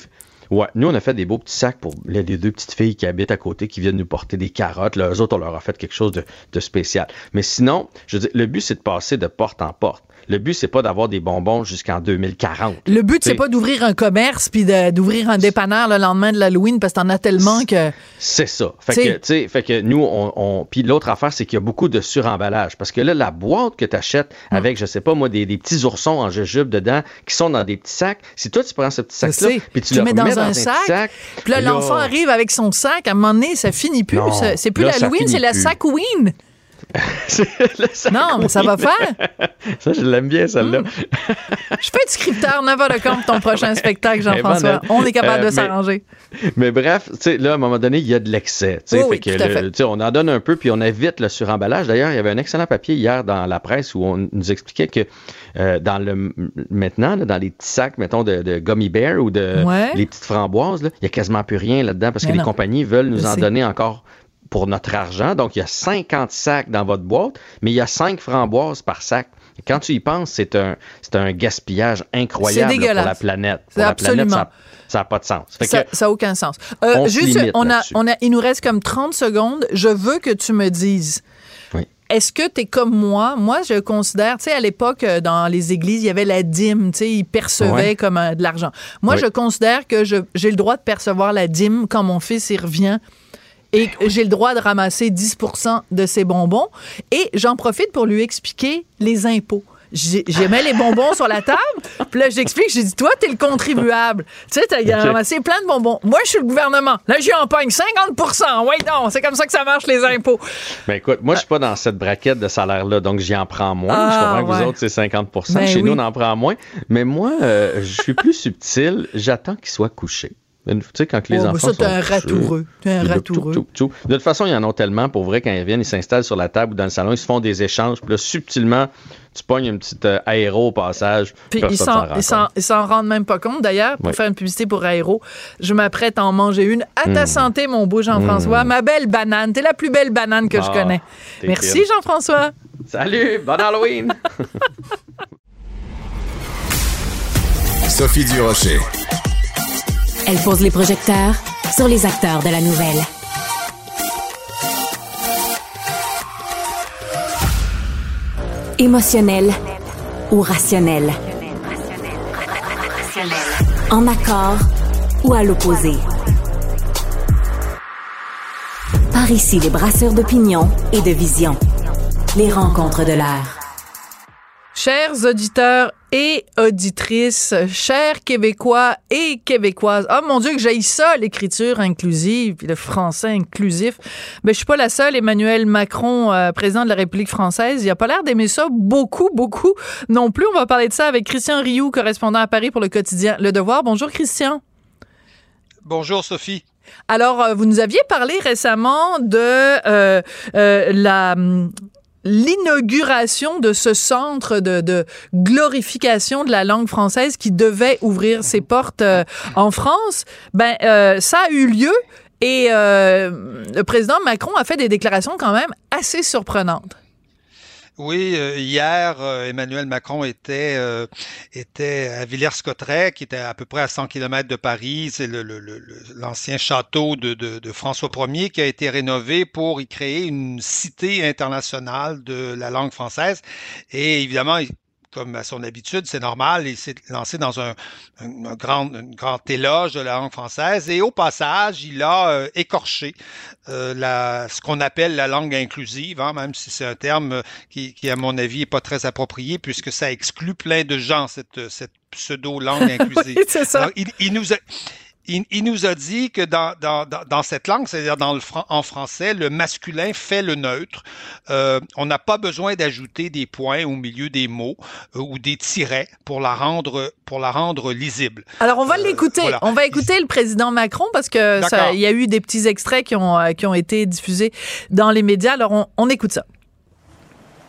Ouais, nous, on a fait des beaux petits sacs pour les, les deux petites filles qui habitent à côté, qui viennent nous porter des carottes. Là, eux autres, on leur a fait quelque chose de, de spécial. Mais sinon, je veux dire, le but, c'est de passer de porte en porte. Le but, c'est pas d'avoir des bonbons jusqu'en 2040. Le but, c'est pas d'ouvrir un commerce puis d'ouvrir un dépanneur le lendemain de l'Halloween parce que t'en as tellement que. C'est ça. Fait T'sais. que, fait nous, on. on- Puis l'autre affaire, c'est qu'il y a beaucoup de suremballage. Parce que là, la boîte que tu achètes Hmm. avec, je sais pas moi, des, des petits oursons en jujube dedans, qui sont dans des petits sacs, si toi, tu prends ce petit Je sac-là, puis tu, Tu le mets dans un petit sac, Puis là, l'enfant arrive avec son sac. À un moment donné, ça finit plus. C'est plus l'Halloween, c'est la plus. [LAUGHS] Non, mais ça va faire. [LAUGHS] Ça, je l'aime bien, celle-là. Je fais du scripteur n'importe quand pour ton prochain spectacle, Jean-François. Ben, On est capable euh, de mais- s'arranger. Mais bref, tu sais, là, à un moment donné, il y a de l'excès. tu sais, Oui, oui, On en donne un peu, puis on évite le suremballage. D'ailleurs, il y avait un excellent papier hier dans la presse où on nous expliquait que euh, dans le maintenant, là, dans les petits sacs, mettons, de, de gummy bear ou de Ouais. les petites framboises, il y a quasiment plus rien là-dedans parce Mais que les compagnies veulent nous en donner encore pour notre argent. Donc, il y a 50 sacs dans votre boîte, mais il y a 5 framboises par sac. Et quand tu y penses, c'est un, c'est un gaspillage incroyable là, pour la planète. Pour la planète, absolument. ça n'a pas de sens. Fait Ça n'a aucun sens. Euh, on juste, on a, on a, il nous reste comme 30 secondes. Je veux que tu me dises. Oui. Est-ce que tu es comme moi? Moi, je considère, tu sais, à l'époque, euh, dans les églises, il y avait la dîme, tu sais, ils percevaient Ouais. comme euh, de l'argent. Moi, Oui. je considère que je- j'ai le droit de percevoir la dîme quand mon fils y revient et j'ai le droit de ramasser 10% de ses bonbons. Et j'en profite pour lui expliquer les impôts. J'ai- J'ai mis les bonbons sur la table, puis là, j'explique, j'ai dit, toi, t'es le contribuable. Tu sais, t'as Ok. ramassé plein de bonbons. Moi, je suis le gouvernement. Là, j'y empogne 50% Ouais, non, c'est comme ça que ça marche, les impôts. Ben écoute, moi, je suis pas dans cette braquette de salaire-là, donc j'y en prends moins. Ah, je comprends que vous autres, c'est 50% Ben Chez oui. nous, on en prend moins. Mais moi, euh, je suis plus subtil. J'attends qu'ils soient couchés. Tu sais, quand que les Oh, enfants ça, t'es un ratoureux. T'es un ratoureux. De toute façon, il y en a tellement. Pour vrai, quand ils reviennent, ils s'installent sur la table ou dans le salon, ils se font des échanges. Puis là, subtilement, tu pognes une petite euh, aéro au passage. Puis ils s'en ils s'en- ils rendent même pas compte. D'ailleurs, pour Oui. faire une publicité pour Aéro, je m'apprête à en manger une. À ta santé, mon beau Jean-François. Ma belle banane. T'es la plus belle banane que je Ah, connais. Merci, fine. Jean-François. Salut! Bon Halloween! [LAUGHS] Sophie Durocher. Elle pose les projecteurs sur les acteurs de la nouvelle. Émotionnel ou rationnel? En accord ou à l'opposé? Par ici, les brasseurs d'opinion et de vision. Les rencontres de l'air. Chers auditeurs et auditrices, chers Québécois et Québécoises. Oh mon Dieu, que j'aille ça, l'écriture inclusive, puis le français inclusif. Mais je suis pas la seule. Emmanuel Macron, euh, président de la République française, il a pas l'air d'aimer ça beaucoup, beaucoup non plus. On va parler de ça avec Christian Rioux, correspondant à Paris pour le quotidien Le Devoir. Bonjour Christian. Bonjour Sophie. Alors, euh, vous nous aviez parlé récemment de euh, euh, la hum, l'inauguration de ce centre de, de glorification de la langue française qui devait ouvrir ses portes euh, en France. Ben, euh, ça a eu lieu et euh, le président Macron a fait des déclarations quand même assez surprenantes. Oui, euh, hier, euh, Emmanuel Macron était, euh, était à Villers-Cotterêts, qui était à peu près à 100 km de Paris. C'est le- le- le- le- l'ancien château de, de- de François Ier qui a été rénové pour y créer une cité internationale de la langue française. Et évidemment, comme à son habitude, c'est normal, il s'est lancé dans un, grand, éloge de la langue française et au passage, il a euh, écorché euh, la, ce qu'on appelle la langue inclusive, hein, même si c'est un terme qui, qui, à mon avis, n'est pas très approprié puisque ça exclut plein de gens, cette, cette pseudo-langue [LAUGHS] inclusive. c'est ça. il, il, nous a, il, nous a dit que dans, dans, dans cette langue, c'est-à-dire dans le en français, le masculin fait le neutre. Euh, on n'a pas besoin d'ajouter des points au milieu des mots euh, ou des tirets pour la rendre pour la rendre lisible. Alors on va euh, l'écouter. On va écouter le président Macron parce que il y a eu des petits extraits qui ont qui ont été diffusés dans les médias. Alors on, on écoute ça.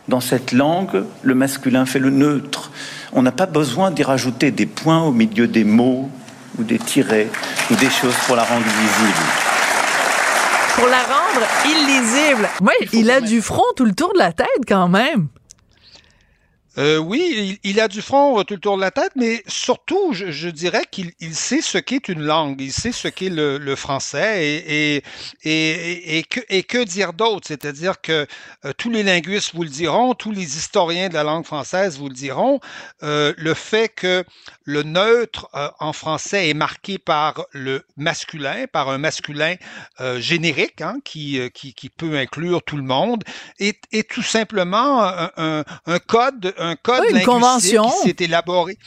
Dans cette langue, le masculin fait le neutre. On n'a pas besoin d'y rajouter des points au milieu des mots ou des tirets ou des choses pour la rendre illisible. Pour la rendre illisible. Oui, il a du front tout le tour de la tête quand même. Euh, oui, il, a du front tout le tour de la tête, mais surtout, je, dirais qu'il sait ce qu'est une langue, il sait ce qu'est le, français et, et, et, que, et que dire d'autre? C'est-à-dire que euh, tous les linguistes vous le diront, tous les historiens de la langue française vous le diront, euh, le fait que le neutre en français est marqué par le masculin, par un masculin générique hein, qui, qui, qui, peut inclure tout le monde, est, est tout simplement un, un code un code linguistique convention. qui s'est élaboré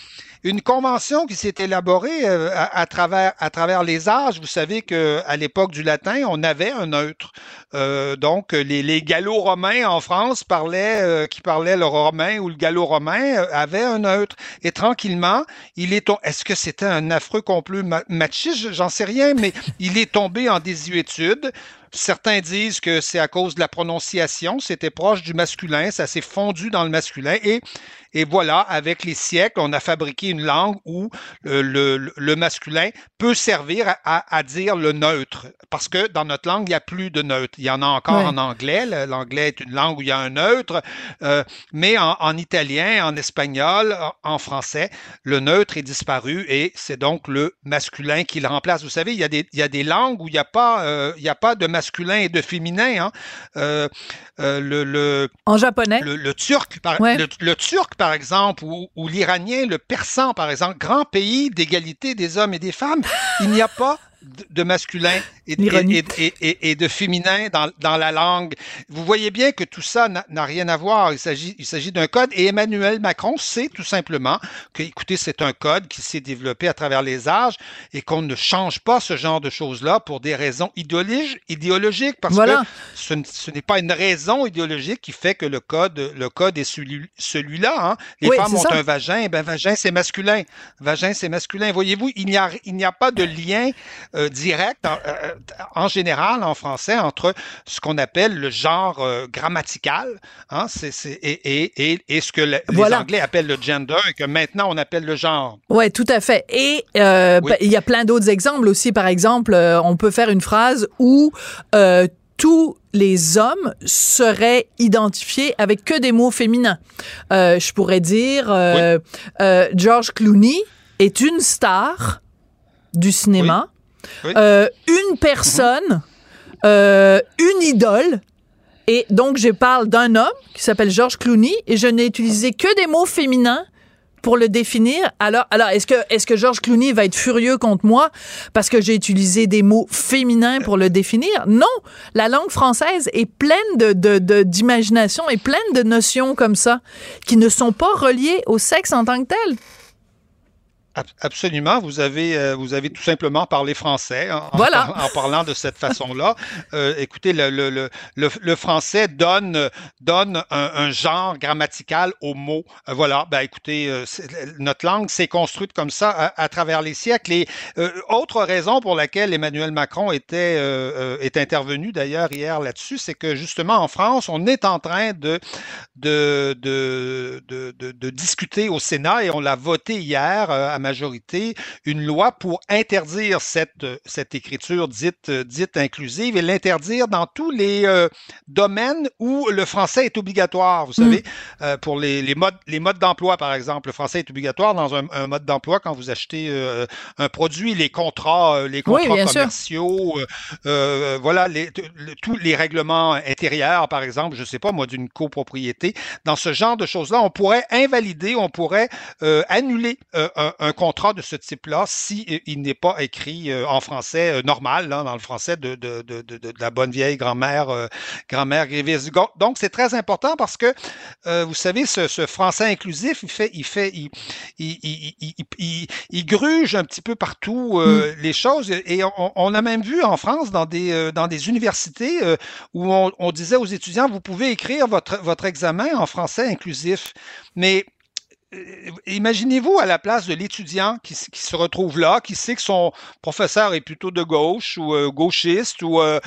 une convention qui s'est élaborée euh, à, travers, les âges. Vous savez qu'à l'époque du latin, on avait un neutre. Euh, donc, les, les gallo-romains en France parlaient, euh, qui parlaient le romain ou le gallo-romain avaient un neutre. Et tranquillement, il est est-ce que c'était un affreux complot machiste? J'en sais rien, mais il est tombé en désuétude. Certains disent que c'est à cause de la prononciation, c'était proche du masculin, ça s'est fondu dans le masculin et et voilà, avec les siècles, on a fabriqué une langue où le, le, masculin peut servir à, à, dire le neutre. Parce que dans notre langue, il n'y a plus de neutre. Il y en a encore en anglais. L'anglais est une langue où il y a un neutre. Euh, mais en, en, italien, en espagnol, en, français, le neutre est disparu et c'est donc le masculin qui le remplace. Vous savez, il y a des, il y a des langues où il n'y a, pas, euh, il y a pas de masculin et de féminin. Hein. Euh, le, le, en japonais. Le, le turc, par, le, le, turc, par exemple, ou, l'Iranien, le persan, par exemple, grand pays d'égalité des hommes et des femmes, il n'y a pas de masculin et, et, et, de féminin dans, dans, la langue. Vous voyez bien que tout ça n'a rien à voir. Il s'agit, d'un code et Emmanuel Macron sait tout simplement que, écoutez, c'est un code qui s'est développé à travers les âges et qu'on ne change pas ce genre de choses-là pour des raisons idéologiques, idéologiques parce que ce, ce n'est pas une raison idéologique qui fait que le code, le code est celui, celui-là. Hein. Les femmes ont un vagin, et ben vagin c'est masculin. Vagin c'est masculin. Voyez-vous, il n'y a, il n'y a pas de lien euh, direct en, euh, en, général en français entre ce qu'on appelle le genre euh, grammatical hein, c'est, c'est, et, et, et, ce que les Anglais appellent le gender et que maintenant on appelle le genre. Ouais, tout à fait. Et ben, il y a plein d'autres exemples aussi. Par exemple, on peut faire une phrase où tous les hommes seraient identifiés avec que des mots féminins. Euh, je pourrais dire euh, euh, George Clooney est une star du cinéma. Euh, une personne, euh, une idole. Et donc, je parle d'un homme qui s'appelle George Clooney et je n'ai utilisé que des mots féminins pour le définir. Alors, alors est-ce que, est-ce que George Clooney va être furieux contre moi parce que j'ai utilisé des mots féminins pour le définir? Non! La langue française est pleine de, d'imagination et pleine de notions comme ça qui ne sont pas reliées au sexe en tant que tel. Absolument, vous avez euh, vous avez tout simplement parlé français en, voilà. en, parlant de cette façon-là. [LAUGHS] Euh, écoutez, le, le, le, le, français donne donne un, genre grammatical aux mots. Euh, voilà, ben écoutez, notre langue s'est construite comme ça à, travers les siècles. Et autre raison pour laquelle Emmanuel Macron était est intervenu d'ailleurs hier là-dessus, c'est que justement en France, on est en train de de de, de, de, de discuter au Sénat et on l'a voté hier à majorité une loi pour interdire cette, cette écriture dite, dite inclusive et l'interdire dans tous les domaines où le français est obligatoire. Vous savez, mm. pour les, les, modes, les modes d'emploi, par exemple, le français est obligatoire dans un, un mode d'emploi quand vous achetez un produit, les contrats, les contrats commerciaux, voilà, les, tous les règlements intérieurs, par exemple, je sais pas moi, d'une copropriété. Dans ce genre de choses-là, on pourrait invalider, on pourrait euh, annuler euh, un, contrat de ce type-là si euh, il n'est pas écrit en français normal, dans le français de, de, de, de la bonne vieille grand-mère grand-mère gréviste. Donc, c'est très important parce que, vous savez, ce, ce, français inclusif, il fait, il fait, il, il, il, il gruge un petit peu partout mm. les choses. Et on, on, a même vu en France, dans des, dans des universités, où on, on disait aux étudiants, vous pouvez écrire votre, votre examen en français inclusif. Mais euh, imaginez-vous à la place de l'étudiant qui, se retrouve là, qui sait que son professeur est plutôt de gauche ou euh, gauchiste ou euh,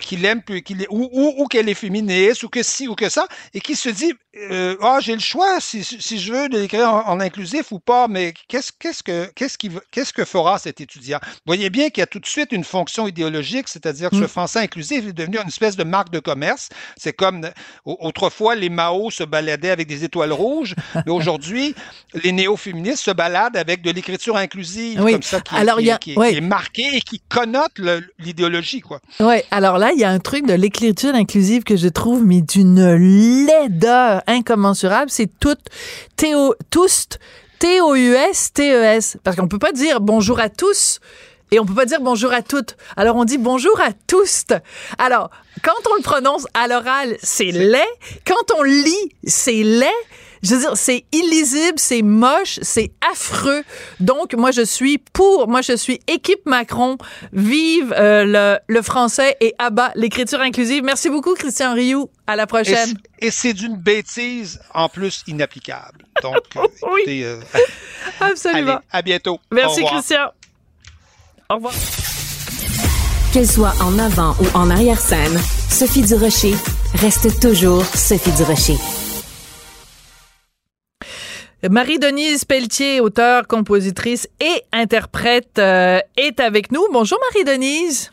qu'il aime qu'il ou, ou, qu'elle est féministe ou que si ou que ça et qui se dit ah j'ai le choix si, si je veux l'écrire en, inclusif ou pas mais qu'est-ce qu'est-ce que qu'est-ce qui qu'est-ce que fera cet étudiant? Vous voyez bien qu'il y a tout de suite une fonction idéologique, c'est-à-dire que ce mm. français inclusif est devenu une espèce de marque de commerce. C'est comme autrefois les Mao se baladaient avec des étoiles rouges, mais aujourd'hui les néo-féministes se baladent avec de l'écriture inclusive, comme ça, qui, alors, y a, qui, est marquée et qui connote l'idéologie, quoi. Oui, alors là, il y a un truc de l'écriture inclusive que je trouve, mais d'une laideur incommensurable. C'est tout, théo, tous, T-O-U-S, T-E-S. Parce qu'on peut pas dire bonjour à tous. Et on peut pas dire bonjour à toutes. Alors on dit bonjour à tous. Alors, quand on le prononce à l'oral, c'est laid. Quand on lit, c'est laid. Je veux dire, c'est illisible, c'est moche, c'est affreux. Donc, moi, je suis pour, moi, je suis équipe Macron. Vive euh, le, le, français et abat l'écriture inclusive. Merci beaucoup, Christian Rioux. À la prochaine. Et c'est d'une bêtise, en plus, inapplicable. Donc, euh, [LAUGHS] oui. Euh, Absolument. [LAUGHS] Allez, à bientôt. Merci, Christian. Au revoir. Qu'elle soit en avant ou en arrière-scène, Sophie Durocher reste toujours Sophie Durocher. Marie-Denise Pelletier, auteure, compositrice et interprète, euh, est avec nous. Bonjour Marie-Denise.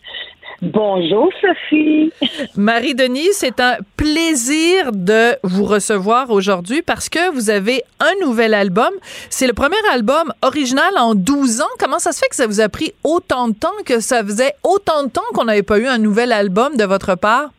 Bonjour Sophie. Marie-Denise, c'est un plaisir de vous recevoir aujourd'hui parce que vous avez un nouvel album. C'est le premier album original en 12 ans. Comment ça se fait que ça vous a pris autant de temps, que ça faisait autant de temps qu'on n'avait pas eu un nouvel album de votre part?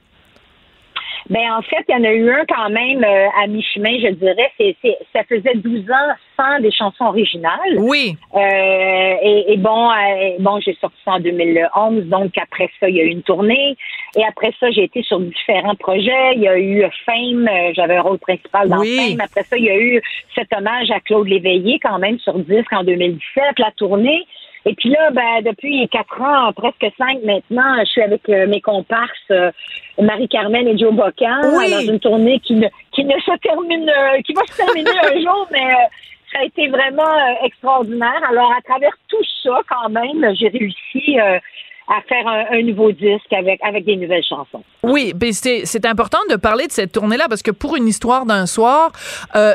Ben en fait, il y en a eu un quand même euh, à mi-chemin, je dirais. C'est, ça faisait 12 ans sans des chansons originales. Oui. Euh, et, bon, euh, bon, j'ai sorti ça en 2011. Donc après ça, il y a eu une tournée. Et après ça, j'ai été sur différents projets. Il y a eu Fame. J'avais un rôle principal dans Fame. Après ça, il y a eu cet hommage à Claude Léveillé quand même sur disque en 2017, la tournée. Et puis là, ben, depuis quatre ans, presque cinq maintenant, je suis avec euh, mes comparses euh, Marie-Carmen et Joe Bocan dans une tournée qui ne, qui ne se termine, euh, qui va se terminer un [LAUGHS] jour, mais ça a été vraiment extraordinaire. Alors, à travers tout ça, quand même, j'ai réussi à faire un, nouveau disque avec, avec des nouvelles chansons. Oui, mais c'est important de parler de cette tournée-là parce que pour une histoire d'un soir,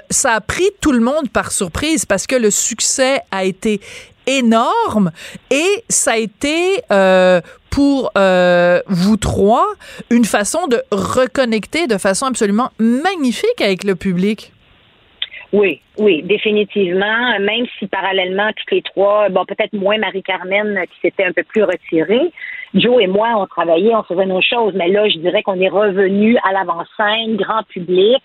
ça a pris tout le monde par surprise parce que le succès a été énorme et ça a été euh, pour euh, vous trois une façon de reconnecter de façon absolument magnifique avec le public. Oui, oui, définitivement. Même si parallèlement, toutes les trois, bon, peut-être moins Marie-Carmen qui s'était un peu plus retirée. Joe et moi, on travaillait, on faisait nos choses, mais là, je dirais qu'on est revenu à l'avant-scène, grand public,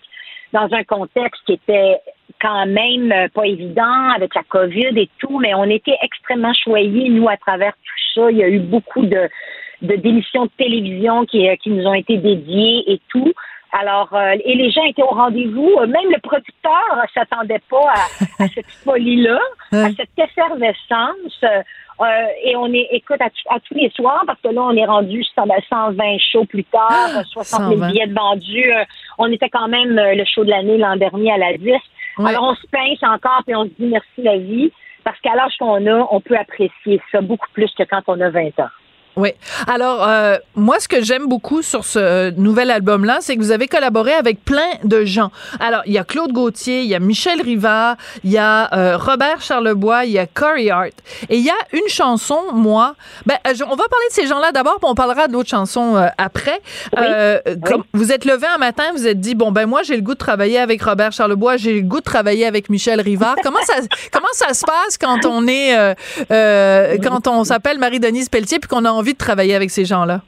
dans un contexte qui était quand même euh, pas évident avec la COVID et tout, mais on était extrêmement choyés, nous, à travers tout ça. Il y a eu beaucoup de, de démissions de télévision qui, euh, qui nous ont été dédiées et tout. Alors, euh, et les gens étaient au rendez-vous. Même le producteur s'attendait pas à, cette [LAUGHS] folie-là, à cette effervescence. et on est, écoute, à, tous les soirs, parce que là, on est rendu 120 shows plus tard, [GASPS] 60 000 billets vendus. on était quand même le show de l'année l'an dernier à la 10. Alors, on se pince encore et on se dit merci la vie, parce qu'à l'âge qu'on a, on peut apprécier ça beaucoup plus que quand on a 20 ans. Oui. Alors, euh, moi, ce que j'aime beaucoup sur ce nouvel album-là, c'est que vous avez collaboré avec plein de gens. Alors, il y a Claude Gauthier, il y a Michel Rivard, il y a euh, Robert Charlebois, il y a Corey Hart. Et il y a une chanson, moi, ben, euh, on va parler de ces gens-là d'abord, puis on parlera d'autres chansons euh, après. Comme vous êtes levé un matin, vous êtes dit, bon, ben moi, j'ai le goût de travailler avec Robert Charlebois, j'ai le goût de travailler avec Michel Rivard. [LAUGHS] comment ça, comment ça se passe quand on est, quand on s'appelle Marie-Denise Pelletier, puis qu'on a envie de travailler avec ces gens-là?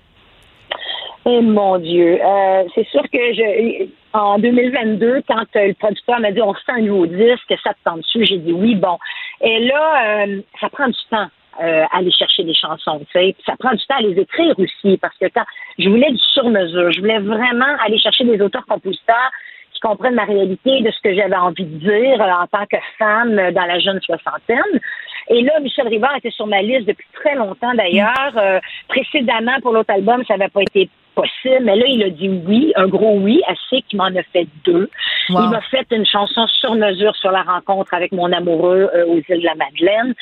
Eh mon Dieu, euh, c'est sûr que je, en 2022, quand euh, le producteur m'a dit on fait un nouveau disque, ça te tente dessus, j'ai dit oui, bon. Et là, euh, ça prend du temps. Euh, aller chercher des chansons, tu sais. ça prend du temps à les écrire aussi, parce que quand je voulais du sur-mesure, je voulais vraiment aller chercher des auteurs-compositeurs qui comprennent ma réalité de ce que j'avais envie de dire en tant que femme dans la jeune soixantaine. Et là, Michel Rivard était sur ma liste depuis très longtemps d'ailleurs. Euh, précédemment, pour l'autre album, ça n'avait pas été possible, mais là, il a dit oui, un gros oui, assez qu'il m'en a fait deux. Il m'a fait une chanson sur mesure sur la rencontre avec mon amoureux euh, aux îles de la Madeleine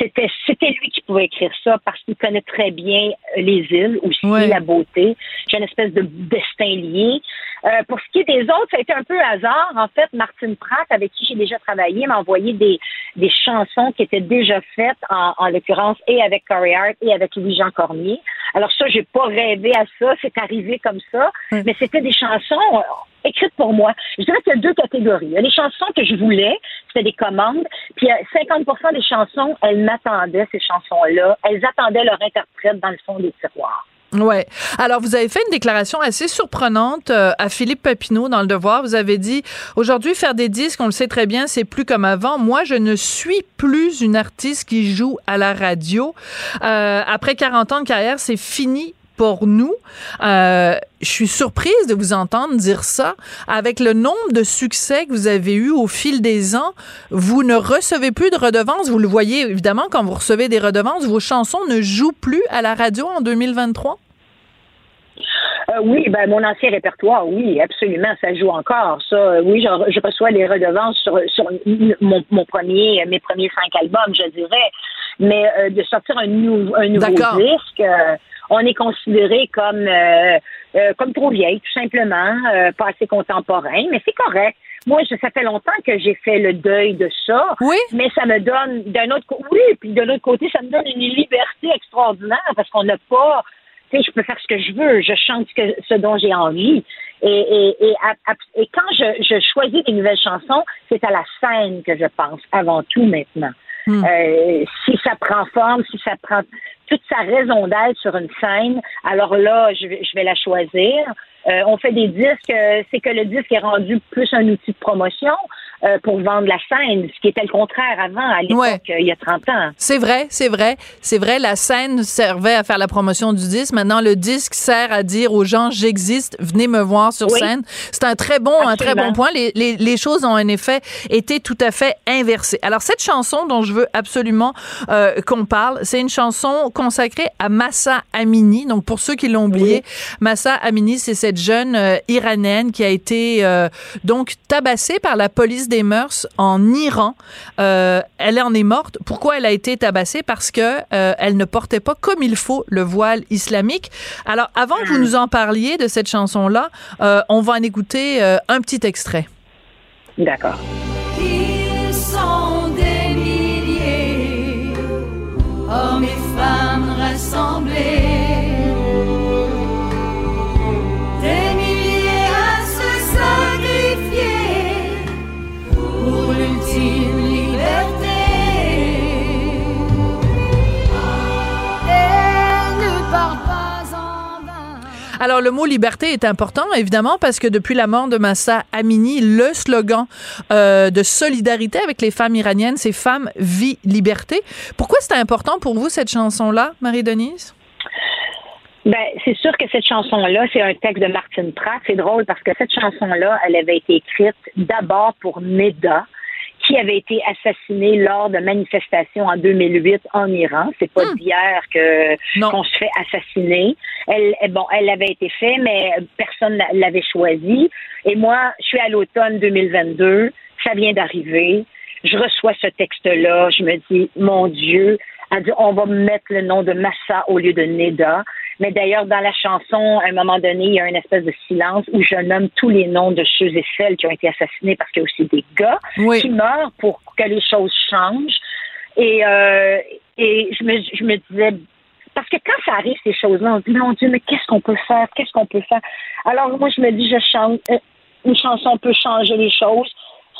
c'était c'était lui qui pouvait écrire ça parce qu'il connaît très bien euh, les îles aussi la beauté. J'ai une espèce de destin lié. Euh, pour ce qui est des autres, ça a été un peu hasard. En fait, Martine Pratt, avec qui j'ai déjà travaillé, m'a envoyé des, des chansons qui étaient déjà faites, en, en l'occurrence, et avec Corey Hart et avec Louis-Jean Cormier. Alors ça, j'ai pas rêvé à ça, c'est arrivé comme ça, mais c'était des chansons écrites pour moi. Je dirais qu'il y a deux catégories. Il y a les chansons que je voulais, c'était des commandes, puis 50 des chansons, elles m'attendaient, ces chansons-là. Elles attendaient leur interprète dans le fond des tiroirs. Ouais. Alors, vous avez fait une déclaration assez surprenante euh, à Philippe Papineau dans Le Devoir. Vous avez dit aujourd'hui faire des disques, on le sait très bien, c'est plus comme avant. Moi, je ne suis plus une artiste qui joue à la radio. Euh, après 40 ans de carrière, c'est fini pour nous. Euh, je suis surprise de vous entendre dire ça. Avec le nombre de succès que vous avez eu au fil des ans, vous ne recevez plus de redevances. Vous le voyez évidemment quand vous recevez des redevances, vos chansons ne jouent plus à la radio en 2023. Euh, oui, ben mon ancien répertoire, oui, absolument, ça joue encore. Ça, euh, oui, je, reçois les redevances sur, sur mon, mon, premier, mes premiers cinq albums, je dirais. Mais de sortir un, un nouveau disque, on est considéré comme euh, euh, comme trop vieille, tout simplement, euh, pas assez contemporain, mais c'est correct. Moi, ça fait longtemps que j'ai fait le deuil de ça. Oui. Mais ça me donne d'un autre côté, oui, puis de l'autre côté, ça me donne une liberté extraordinaire parce qu'on n'a pas, tu sais, je peux faire ce que je veux, je chante ce, que, ce dont j'ai envie. Et, et, et, et quand je, je choisis des nouvelles chansons, c'est à la scène que je pense avant tout maintenant. Hmm. Euh, si ça prend forme, si ça prend toute sa raison d'être sur une scène, alors là, je vais, je vais la choisir. Euh, on fait des disques, euh, c'est que le disque est rendu plus un outil de promotion. Euh, pour vendre la scène, ce qui était le contraire avant, à l'époque, il y a 30 ans. C'est vrai, c'est vrai. C'est vrai, la scène servait à faire la promotion du disque. Maintenant, le disque sert à dire aux gens, j'existe, venez me voir sur scène. C'est un très bon, un très bon point. Les, les, les, choses ont en effet été tout à fait inversées. Alors, cette chanson dont je veux absolument euh, qu'on parle, c'est une chanson consacrée à Massa Amini. Donc, pour ceux qui l'ont oublié, Massa Amini, c'est cette jeune euh, iranienne qui a été donc tabassée par la police des mœurs en Iran. Euh, elle en est morte. Pourquoi elle a été tabassée? Parce que euh, elle ne portait pas comme il faut le voile islamique. Alors, avant que vous nous en parliez de cette chanson-là, euh, on va en écouter un petit extrait. D'accord. Alors, le mot liberté est important, évidemment, parce que depuis la mort de Massa Amini, le slogan euh, de solidarité avec les femmes iraniennes, c'est Femmes, vie, liberté. Pourquoi c'est important pour vous, cette chanson-là, Marie-Denise? Ben, c'est sûr que cette chanson-là, c'est un texte de Martine Pratt. C'est drôle parce que cette chanson-là, elle avait été écrite d'abord pour Neda, qui avait été assassinée lors de manifestations en 2008 en Iran. C'est pas hmm. d'hier que qu'on se fait assassiner. Elle, bon, elle avait été faite, mais personne l'avait choisi. Et moi, je suis à l'automne 2022. Ça vient d'arriver. Je reçois ce texte-là. Je me dis, mon Dieu, Elle dit on va mettre le nom de Massa au lieu de Neda. Mais d'ailleurs, dans la chanson, à un moment donné, il y a une espèce de silence où je nomme tous les noms de ceux et celles qui ont été assassinés parce qu'il y a aussi des gars Oui. qui meurent pour que les choses changent. Et, euh, et je, me, je me disais, parce que quand ça arrive, ces choses-là, on se dit, mon Dieu, mais qu'est-ce qu'on peut faire? Qu'est-ce qu'on peut faire? Alors, moi, je me dis, je chante, euh, une chanson peut changer les choses.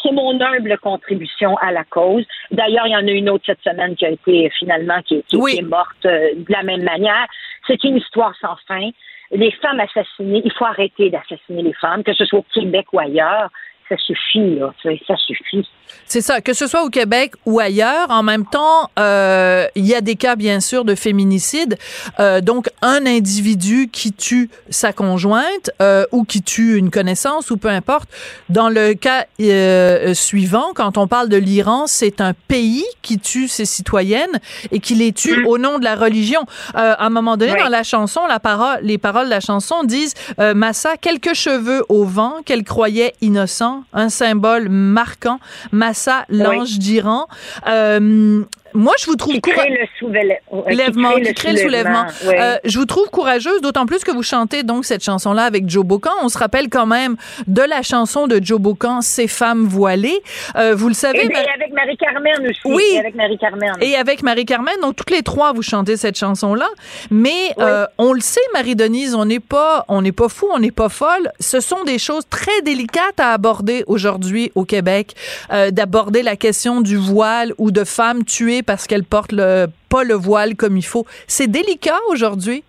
C'est mon humble contribution à la cause. D'ailleurs, il y en a une autre cette semaine qui a été finalement qui, qui- Oui. qui est morte euh, de la même manière. C'est une histoire sans fin. Les femmes assassinées, il faut arrêter d'assassiner les femmes, que ce soit au Québec ou ailleurs. Ça suffit, là. Ça suffit. C'est ça, que ce soit au Québec ou ailleurs. En même temps, euh, il y a des cas, bien sûr, de féminicide. Euh, donc, un individu qui tue sa conjointe euh, ou qui tue une connaissance ou peu importe. Dans le cas euh, suivant, quand on parle de l'Iran, c'est un pays qui tue ses citoyennes et qui les tue au nom de la religion. Euh, à un moment donné, Oui. dans la chanson, la parole, les paroles de la chanson disent euh, Massa, quelques cheveux au vent qu'elle croyait innocents, un symbole marquant. Massa, l'ange d'Iran. Euh, moi, je vous trouve Qui coura- crée le soulèvement. Lèvement, qui crée le soulèvement. oui. Euh, je vous trouve courageuse, d'autant plus que vous chantez donc cette chanson-là avec Joe Bocan. On se rappelle quand même de la chanson de Joe Bocan, Ces femmes voilées. Euh, vous le savez. Et, Mar- et avec Marie-Carmen aussi. Oui. Et avec Marie-Carmen. et avec Marie-Carmen, donc toutes les trois, vous chantez cette chanson-là. Mais euh, on le sait, Marie-Denise, on n'est pas, on n'est pas fou, on n'est pas folle. Ce sont des choses très délicates à aborder aujourd'hui au Québec, euh, d'aborder la question du voile ou de femmes tuées parce qu'elles portent le, pas le voile comme il faut. C'est délicat aujourd'hui?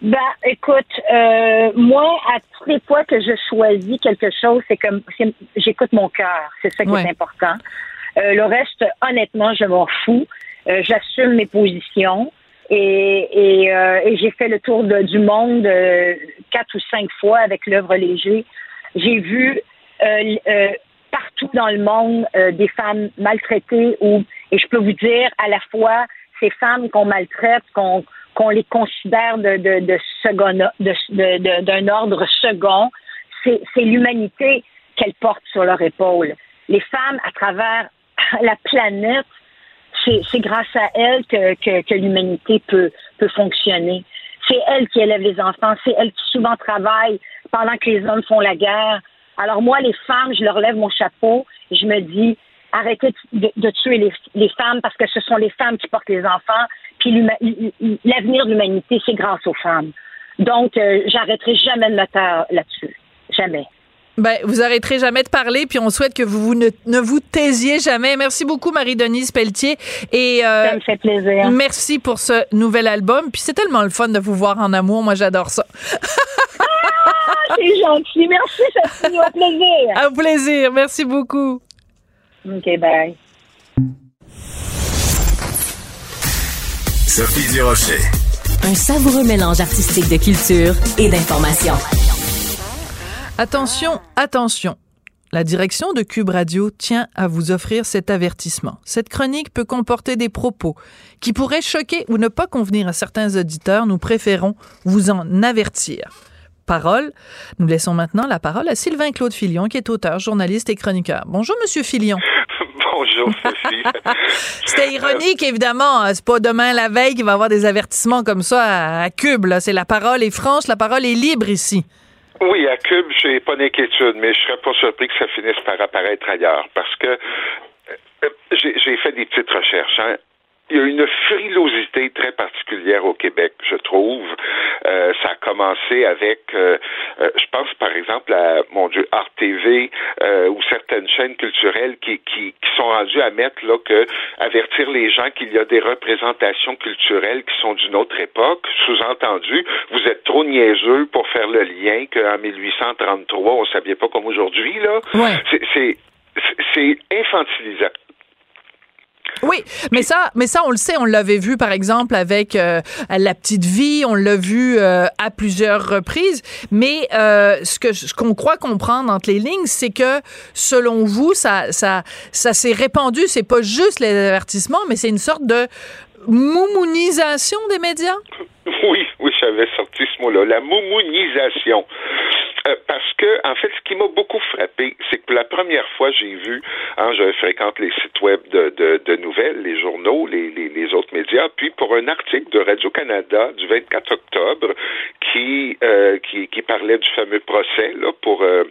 Ben, écoute, euh, moi, à toutes les fois que je choisis quelque chose, c'est comme j'écoute mon cœur. C'est ça qui Ouais. est important. Euh, le reste, honnêtement, je m'en fous. Euh, J'assume mes positions. Et, et, et j'ai fait le tour de- du monde quatre ou cinq fois avec l'œuvre léger. J'ai vu partout dans le monde euh, des femmes maltraitées ou et je peux vous dire à la fois ces femmes qu'on maltraite, qu'on qu'on les considère de, de, de second, de, d'un ordre second, c'est, c'est l'humanité qu'elles portent sur leur épaule. Les femmes, à travers [LAUGHS] la planète, c'est, c'est grâce à elles que, que, que l'humanité peut, peut fonctionner. C'est elles qui élèvent les enfants, c'est elles qui souvent travaillent pendant que les hommes font la guerre. Alors moi, les femmes, je leur lève mon chapeau, et je me dis, arrêtez de, de tuer les, les femmes parce que ce sont les femmes qui portent les enfants, puis l'avenir de l'humanité, c'est grâce aux femmes. Donc, euh, j'arrêterai jamais de me taire là-dessus. Jamais. Ben, vous arrêterez jamais de parler, puis on souhaite que vous, vous ne, ne vous taisiez jamais. Merci beaucoup, Marie-Denise Pelletier. Et, euh, Ça me fait plaisir. Merci pour ce nouvel album. Puis c'est tellement le fun de vous voir en amour. Moi, j'adore ça. [LAUGHS] C'est gentil. Merci, ça fait un plaisir. [LAUGHS] Un plaisir. Merci beaucoup. OK, bye. Sophie Durocher. Un savoureux mélange artistique de culture et d'information. Attention, attention. La direction de Cube Radio tient à vous offrir cet avertissement. Cette chronique peut comporter des propos qui pourraient choquer ou ne pas convenir à certains auditeurs. Nous préférons vous en avertir. Parole. Nous laissons maintenant la parole à Sylvain Claude Filion, qui est auteur, journaliste et chroniqueur. Bonjour, Monsieur Filion. [LAUGHS] Bonjour, Sophie. [LAUGHS] C'était ironique, évidemment. C'est pas demain la veille qu'il va y avoir des avertissements comme ça à, Cube. C'est la parole est franche, la parole est libre ici. Oui, à Cube, j'ai pas d'inquiétude, mais je serais pas surpris que ça finisse par apparaître ailleurs parce que euh, j'ai j'ai fait des petites recherches. hein. Il y a une frilosité très particulière au Québec, je trouve. Euh, ça a commencé avec, euh, euh, je pense par exemple à, mon Dieu, Art TV euh, ou certaines chaînes culturelles qui, qui, qui sont rendues à mettre là que avertir les gens qu'il y a des représentations culturelles qui sont d'une autre époque. Sous-entendu, vous êtes trop niaiseux pour faire le lien qu'en 1833 on s'habillait pas comme aujourd'hui là. Ouais. C'est- C'est c'est infantilisant. Oui, mais ça, mais ça, on le sait, on l'avait vu par exemple avec euh, la petite vie, on l'a vu euh, à plusieurs reprises. Mais euh, ce que qu'on croit comprendre entre les lignes, c'est que selon vous, ça, ça, ça s'est répandu. C'est pas juste les avertissements, mais c'est une sorte de moumounisation des médias? Oui, oui, j'avais sorti ce mot-là, la moumounisation. Euh, parce que, en fait, ce qui m'a beaucoup frappé, c'est que pour la première fois, j'ai vu, hein, je fréquente les sites web de, de, de nouvelles, les journaux, les, les, les, autres médias, puis pour un article de Radio-Canada du 24 octobre qui, euh, qui, qui, parlait du fameux procès là, pour... Euh,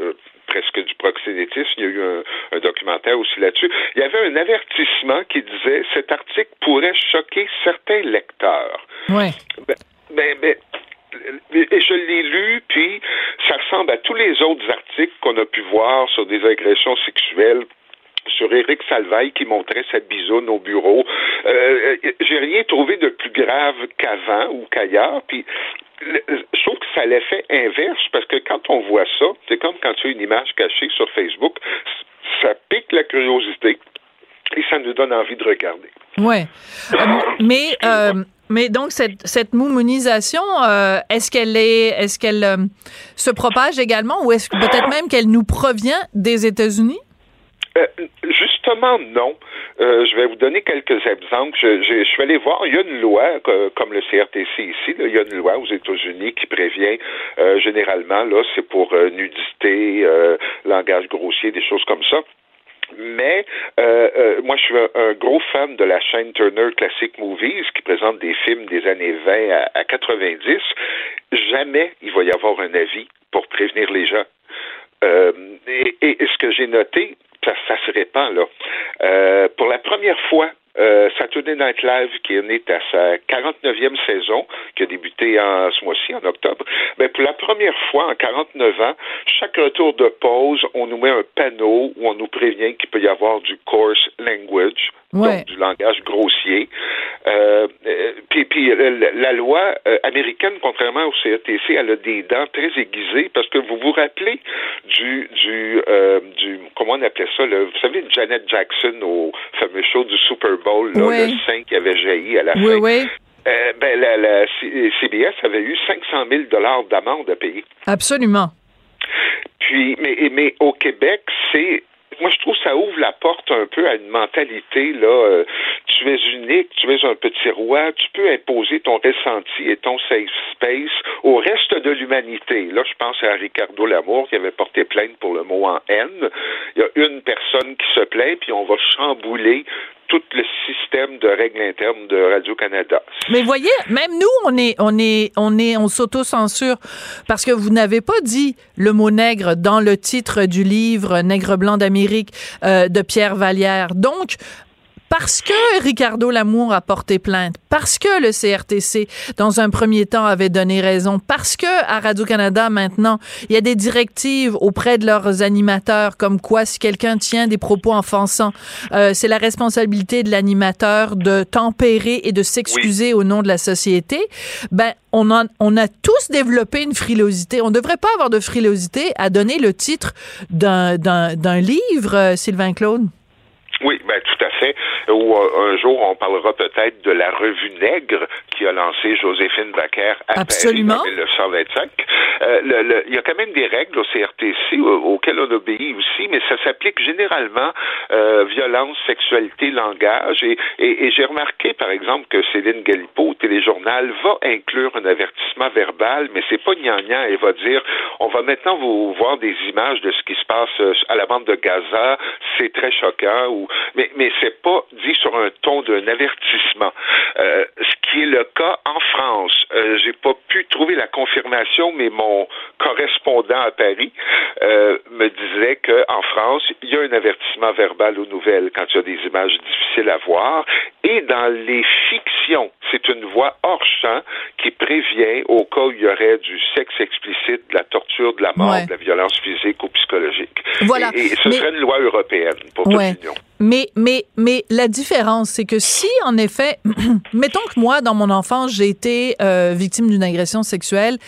euh, presque du proxénétisme. Il y a eu un, un documentaire aussi là-dessus. Il y avait un avertissement qui disait cet article pourrait choquer certains lecteurs. Ouais. Ben, ben, ben et je l'ai lu, puis ça ressemble à tous les autres articles qu'on a pu voir sur des agressions sexuelles sur Éric Salvaille qui montrait sa bisoune au bureau. Euh, J'ai rien trouvé de plus grave qu'avant ou qu'ailleurs. Puis je trouve que ça l'effet inverse parce que quand on voit ça, c'est comme quand tu as une image cachée sur Facebook, ça pique la curiosité et ça nous donne envie de regarder. Ouais, euh, mais euh, mais donc cette cette moumonisation, euh, est-ce qu'elle est est-ce qu'elle euh, se propage également ou est-ce peut-être même qu'elle nous provient des États-Unis? Justement, non. Euh, je vais vous donner quelques exemples. Je, je, je, suis allé voir, il y a une loi, comme le CRTC ici, là, il y a une loi aux États-Unis qui prévient euh, généralement, là, c'est pour nudité, langage grossier, des choses comme ça. Mais euh, euh, moi, je suis un, gros fan de la chaîne Turner Classic Movies qui présente des films des années 20 à, à 90. Jamais il va y avoir un avis pour prévenir les gens. Euh, et, et, ce que j'ai noté, ça, ça se répand là. Euh, pour la première fois, euh, Saturday Night Live, qui est à sa 49e saison, qui a débuté en ce mois-ci, en octobre, ben, pour la première fois en 49 ans, chaque retour de pause, on nous met un panneau où on nous prévient qu'il peut y avoir du coarse language, ouais. donc du langage grossier. Euh, puis, puis la loi euh, américaine, contrairement au CRTC, elle a des dents très aiguisées parce que vous vous rappelez du du euh, du comment on appelait ça, le, vous savez Janet Jackson au fameux show du Super Bowl, là, oui. le 5 qui avait jailli à la oui, fin. Oui. Euh, ben, la, la CBS avait eu 500 000 dollars d'amende à payer. Absolument. Puis, mais, mais au Québec, c'est moi, je trouve que ça ouvre la porte un peu à une mentalité, là, euh, tu es unique, tu es un petit roi, tu peux imposer ton ressenti et ton safe space au reste de l'humanité. Là, je pense à Ricardo Lamour qui avait porté plainte pour le mot en haine. Il y a une personne qui se plaint, puis on va chambouler tout le système de règles internes de Radio-Canada. Mais voyez, même nous, on est, on est, on est, on s'auto-censure parce que vous n'avez pas dit le mot nègre dans le titre du livre Nègre blanc d'Amérique euh, de Pierre Vallière. Donc, parce que Ricardo Lamour a porté plainte, parce que le CRTC, dans un premier temps, avait donné raison, parce que à Radio-Canada, maintenant, il y a des directives auprès de leurs animateurs, comme quoi, si quelqu'un tient des propos offensants, euh, c'est la responsabilité de l'animateur de tempérer et de s'excuser oui. au nom de la société. Ben, on, en, on a tous développé une frilosité. On ne devrait pas avoir de frilosité à donner le titre d'un livre, euh, Sylvain Claude? Oui, ben tout à fait. Ou euh, un jour, on parlera peut-être de la revue Nègre qui a lancé Joséphine Baker à Absolument. Paris en 1925. Euh, le, le, il y a quand même des règles au CRTC auxquelles on obéit aussi, mais ça s'applique généralement euh, violence, sexualité, langage. Et, et, et j'ai remarqué, par exemple, que Céline Galipo, au téléjournal, va inclure un avertissement verbal, mais c'est pas gnangnan. Elle va dire, on va maintenant vous voir des images de ce qui se passe à la bande de Gaza. C'est très choquant. Ou mais, mais c'est pas dit sur un ton d'un avertissement. Euh, ce qui est le cas en France. Euh, j'ai pas pu trouver la confirmation, mais mon correspondant à Paris euh, me disait que en France, il y a un avertissement verbal aux nouvelles quand il y a des images difficiles à voir. Et dans les fictions, c'est une voix hors champ qui prévient au cas où il y aurait du sexe explicite, de la torture, de la mort, ouais. de la violence physique ou psychologique. Voilà. Et, et ce mais... serait une loi européenne pour ouais. toute l'Union. Mais, mais, mais la différence, c'est que si, en effet, [CLEARS THROAT] mettons que moi, dans mon enfance, j'ai été euh, victime d'une agression sexuelle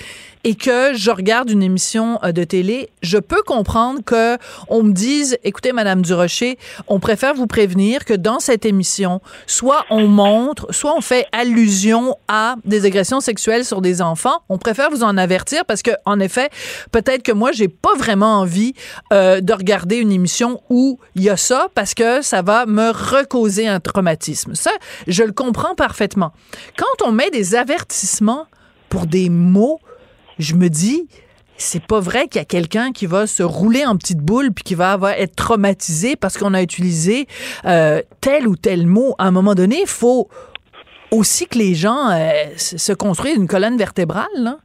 et que je regarde une émission euh, de télé, je peux comprendre que on me dise, écoutez, Madame Durocher, on préfère vous prévenir que dans cette émission, soit on montre, soit on fait allusion à des agressions sexuelles sur des enfants. On préfère vous en avertir parce que, en effet, peut-être que moi, j'ai pas vraiment envie euh, de regarder une émission où il y a ça parce que ça va me recauser un traumatisme. Ça, je le comprends parfaitement. Quand on met des avertissements pour des mots je me dis, c'est pas vrai qu'il y a quelqu'un qui va se rouler en petite boule puis qui va avoir, être traumatisé parce qu'on a utilisé euh, tel ou tel mot. À un moment donné, il faut aussi que les gens euh, se construisent une colonne vertébrale. Là.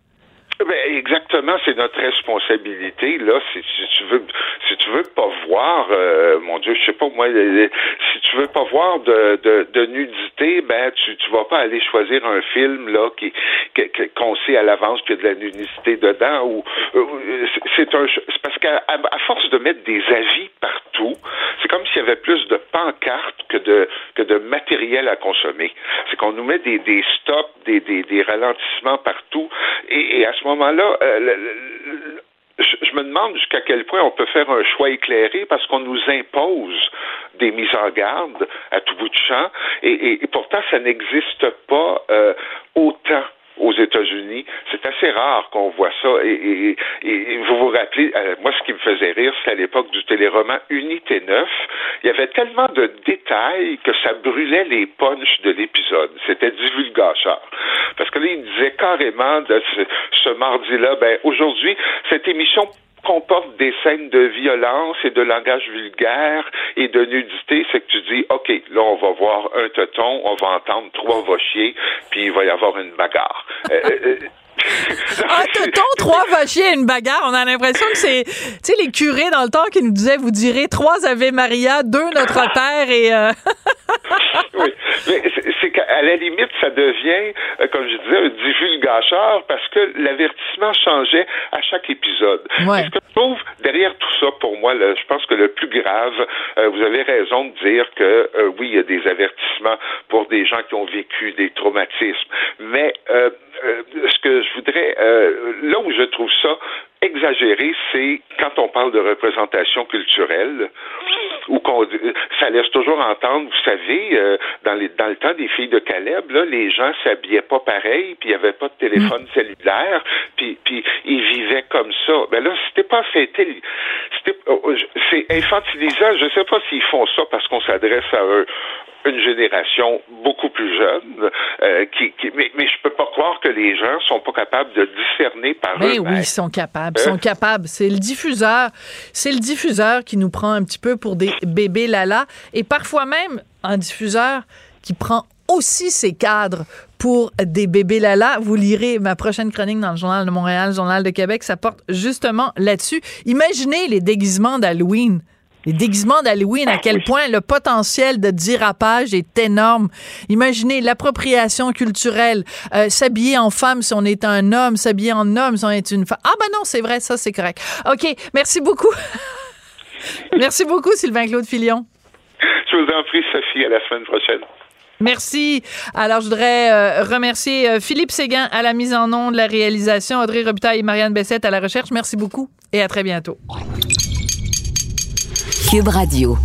Ben, exactement, c'est notre responsabilité là. Si, tu veux, si tu veux pas voir, euh, mon Dieu, je sais pas moi, si tu veux pas voir de, de, de nudité, ben tu tu vas pas aller choisir un film là qui qu'on sait à l'avance qu'il y a de la nudité dedans ou euh, c'est un c'est parce qu'à force de mettre des avis partout, c'est comme s'il y avait plus de pancartes que de que de matériel à consommer. C'est qu'on nous met des, des stops, des, des, des ralentissements partout et, et à ce moment-là, euh, je me demande jusqu'à quel point on peut faire un choix éclairé parce qu'on nous impose des mises en garde à tout bout de champ. Et, et, pourtant ça n'existe pas euh, autant aux États-Unis. C'est assez rare qu'on voit ça. Et, vous vous rappelez, euh, moi, ce qui me faisait rire, c'est à l'époque du téléroman Unité 9. Il y avait tellement de détails que ça brûlait les punchs de l'épisode. C'était divulgateur. Parce que là, il disait carrément de ce, ce mardi-là, ben, aujourd'hui, cette émission comporte des scènes de violence et de langage vulgaire et de nudité, c'est que tu dis, OK, là, on va voir un teuton, on va entendre trois va puis il va y avoir une bagarre. Euh, euh, euh [LAUGHS] un teuton, trois va chier, une bagarre. On a l'impression que c'est, tu sais, les curés dans le temps qui nous disaient, vous direz trois Ave Maria, deux Notre Père et... Euh, [LAUGHS] oui, mais c'est qu'à la limite, ça devient, euh, comme je disais, un divulgateur parce que l'avertissement changeait à chaque épisode. Ouais. Ce que je trouve derrière tout ça, pour moi, je pense que le plus grave, euh, vous avez raison de dire que oui, il y a des avertissements pour des gens qui ont vécu des traumatismes, mais ce que je voudrais, là où je trouve ça exagéré, c'est quand on parle de représentation culturelle, ou qu'on ça laisse toujours entendre, vous savez, euh, dans, les, dans le temps des filles de Caleb, là, les gens s'habillaient pas pareil, puis il n'y avait pas de téléphone mm. cellulaire, puis, puis ils vivaient comme ça. Ben là, c'était pas fêté, c'était, oh, c'est infantilisant. Je sais pas s'ils font ça parce qu'on s'adresse à eux une génération beaucoup plus jeune, euh, qui, qui, mais, mais je peux pas croire que les gens sont pas capables de discerner par eux. Mais oui, ils sont capables, ils sont capables. C'est le diffuseur, c'est le diffuseur qui nous prend un petit peu pour des bébés lala, et parfois même un diffuseur qui prend aussi ses cadres pour des bébés lala. Vous lirez ma prochaine chronique dans le Journal de Montréal, le Journal de Québec, ça porte justement là-dessus. Imaginez les déguisements d'Halloween les déguisements d'Halloween, à quel point le potentiel de dérapage est énorme. Imaginez l'appropriation culturelle, euh, s'habiller en femme si on est un homme, s'habiller en homme si on est une femme. Ah ben non, c'est vrai, ça c'est correct. OK, merci beaucoup. [LAUGHS] merci beaucoup, Sylvain-Claude Filion. Je vous en prie, Sophie, à la semaine prochaine. Merci. Alors, je voudrais euh, remercier euh, Philippe Séguin à la mise en onde, la réalisation, Audrey Robitaille et Marianne Bessette à la recherche. Merci beaucoup et à très bientôt. Cube Radio.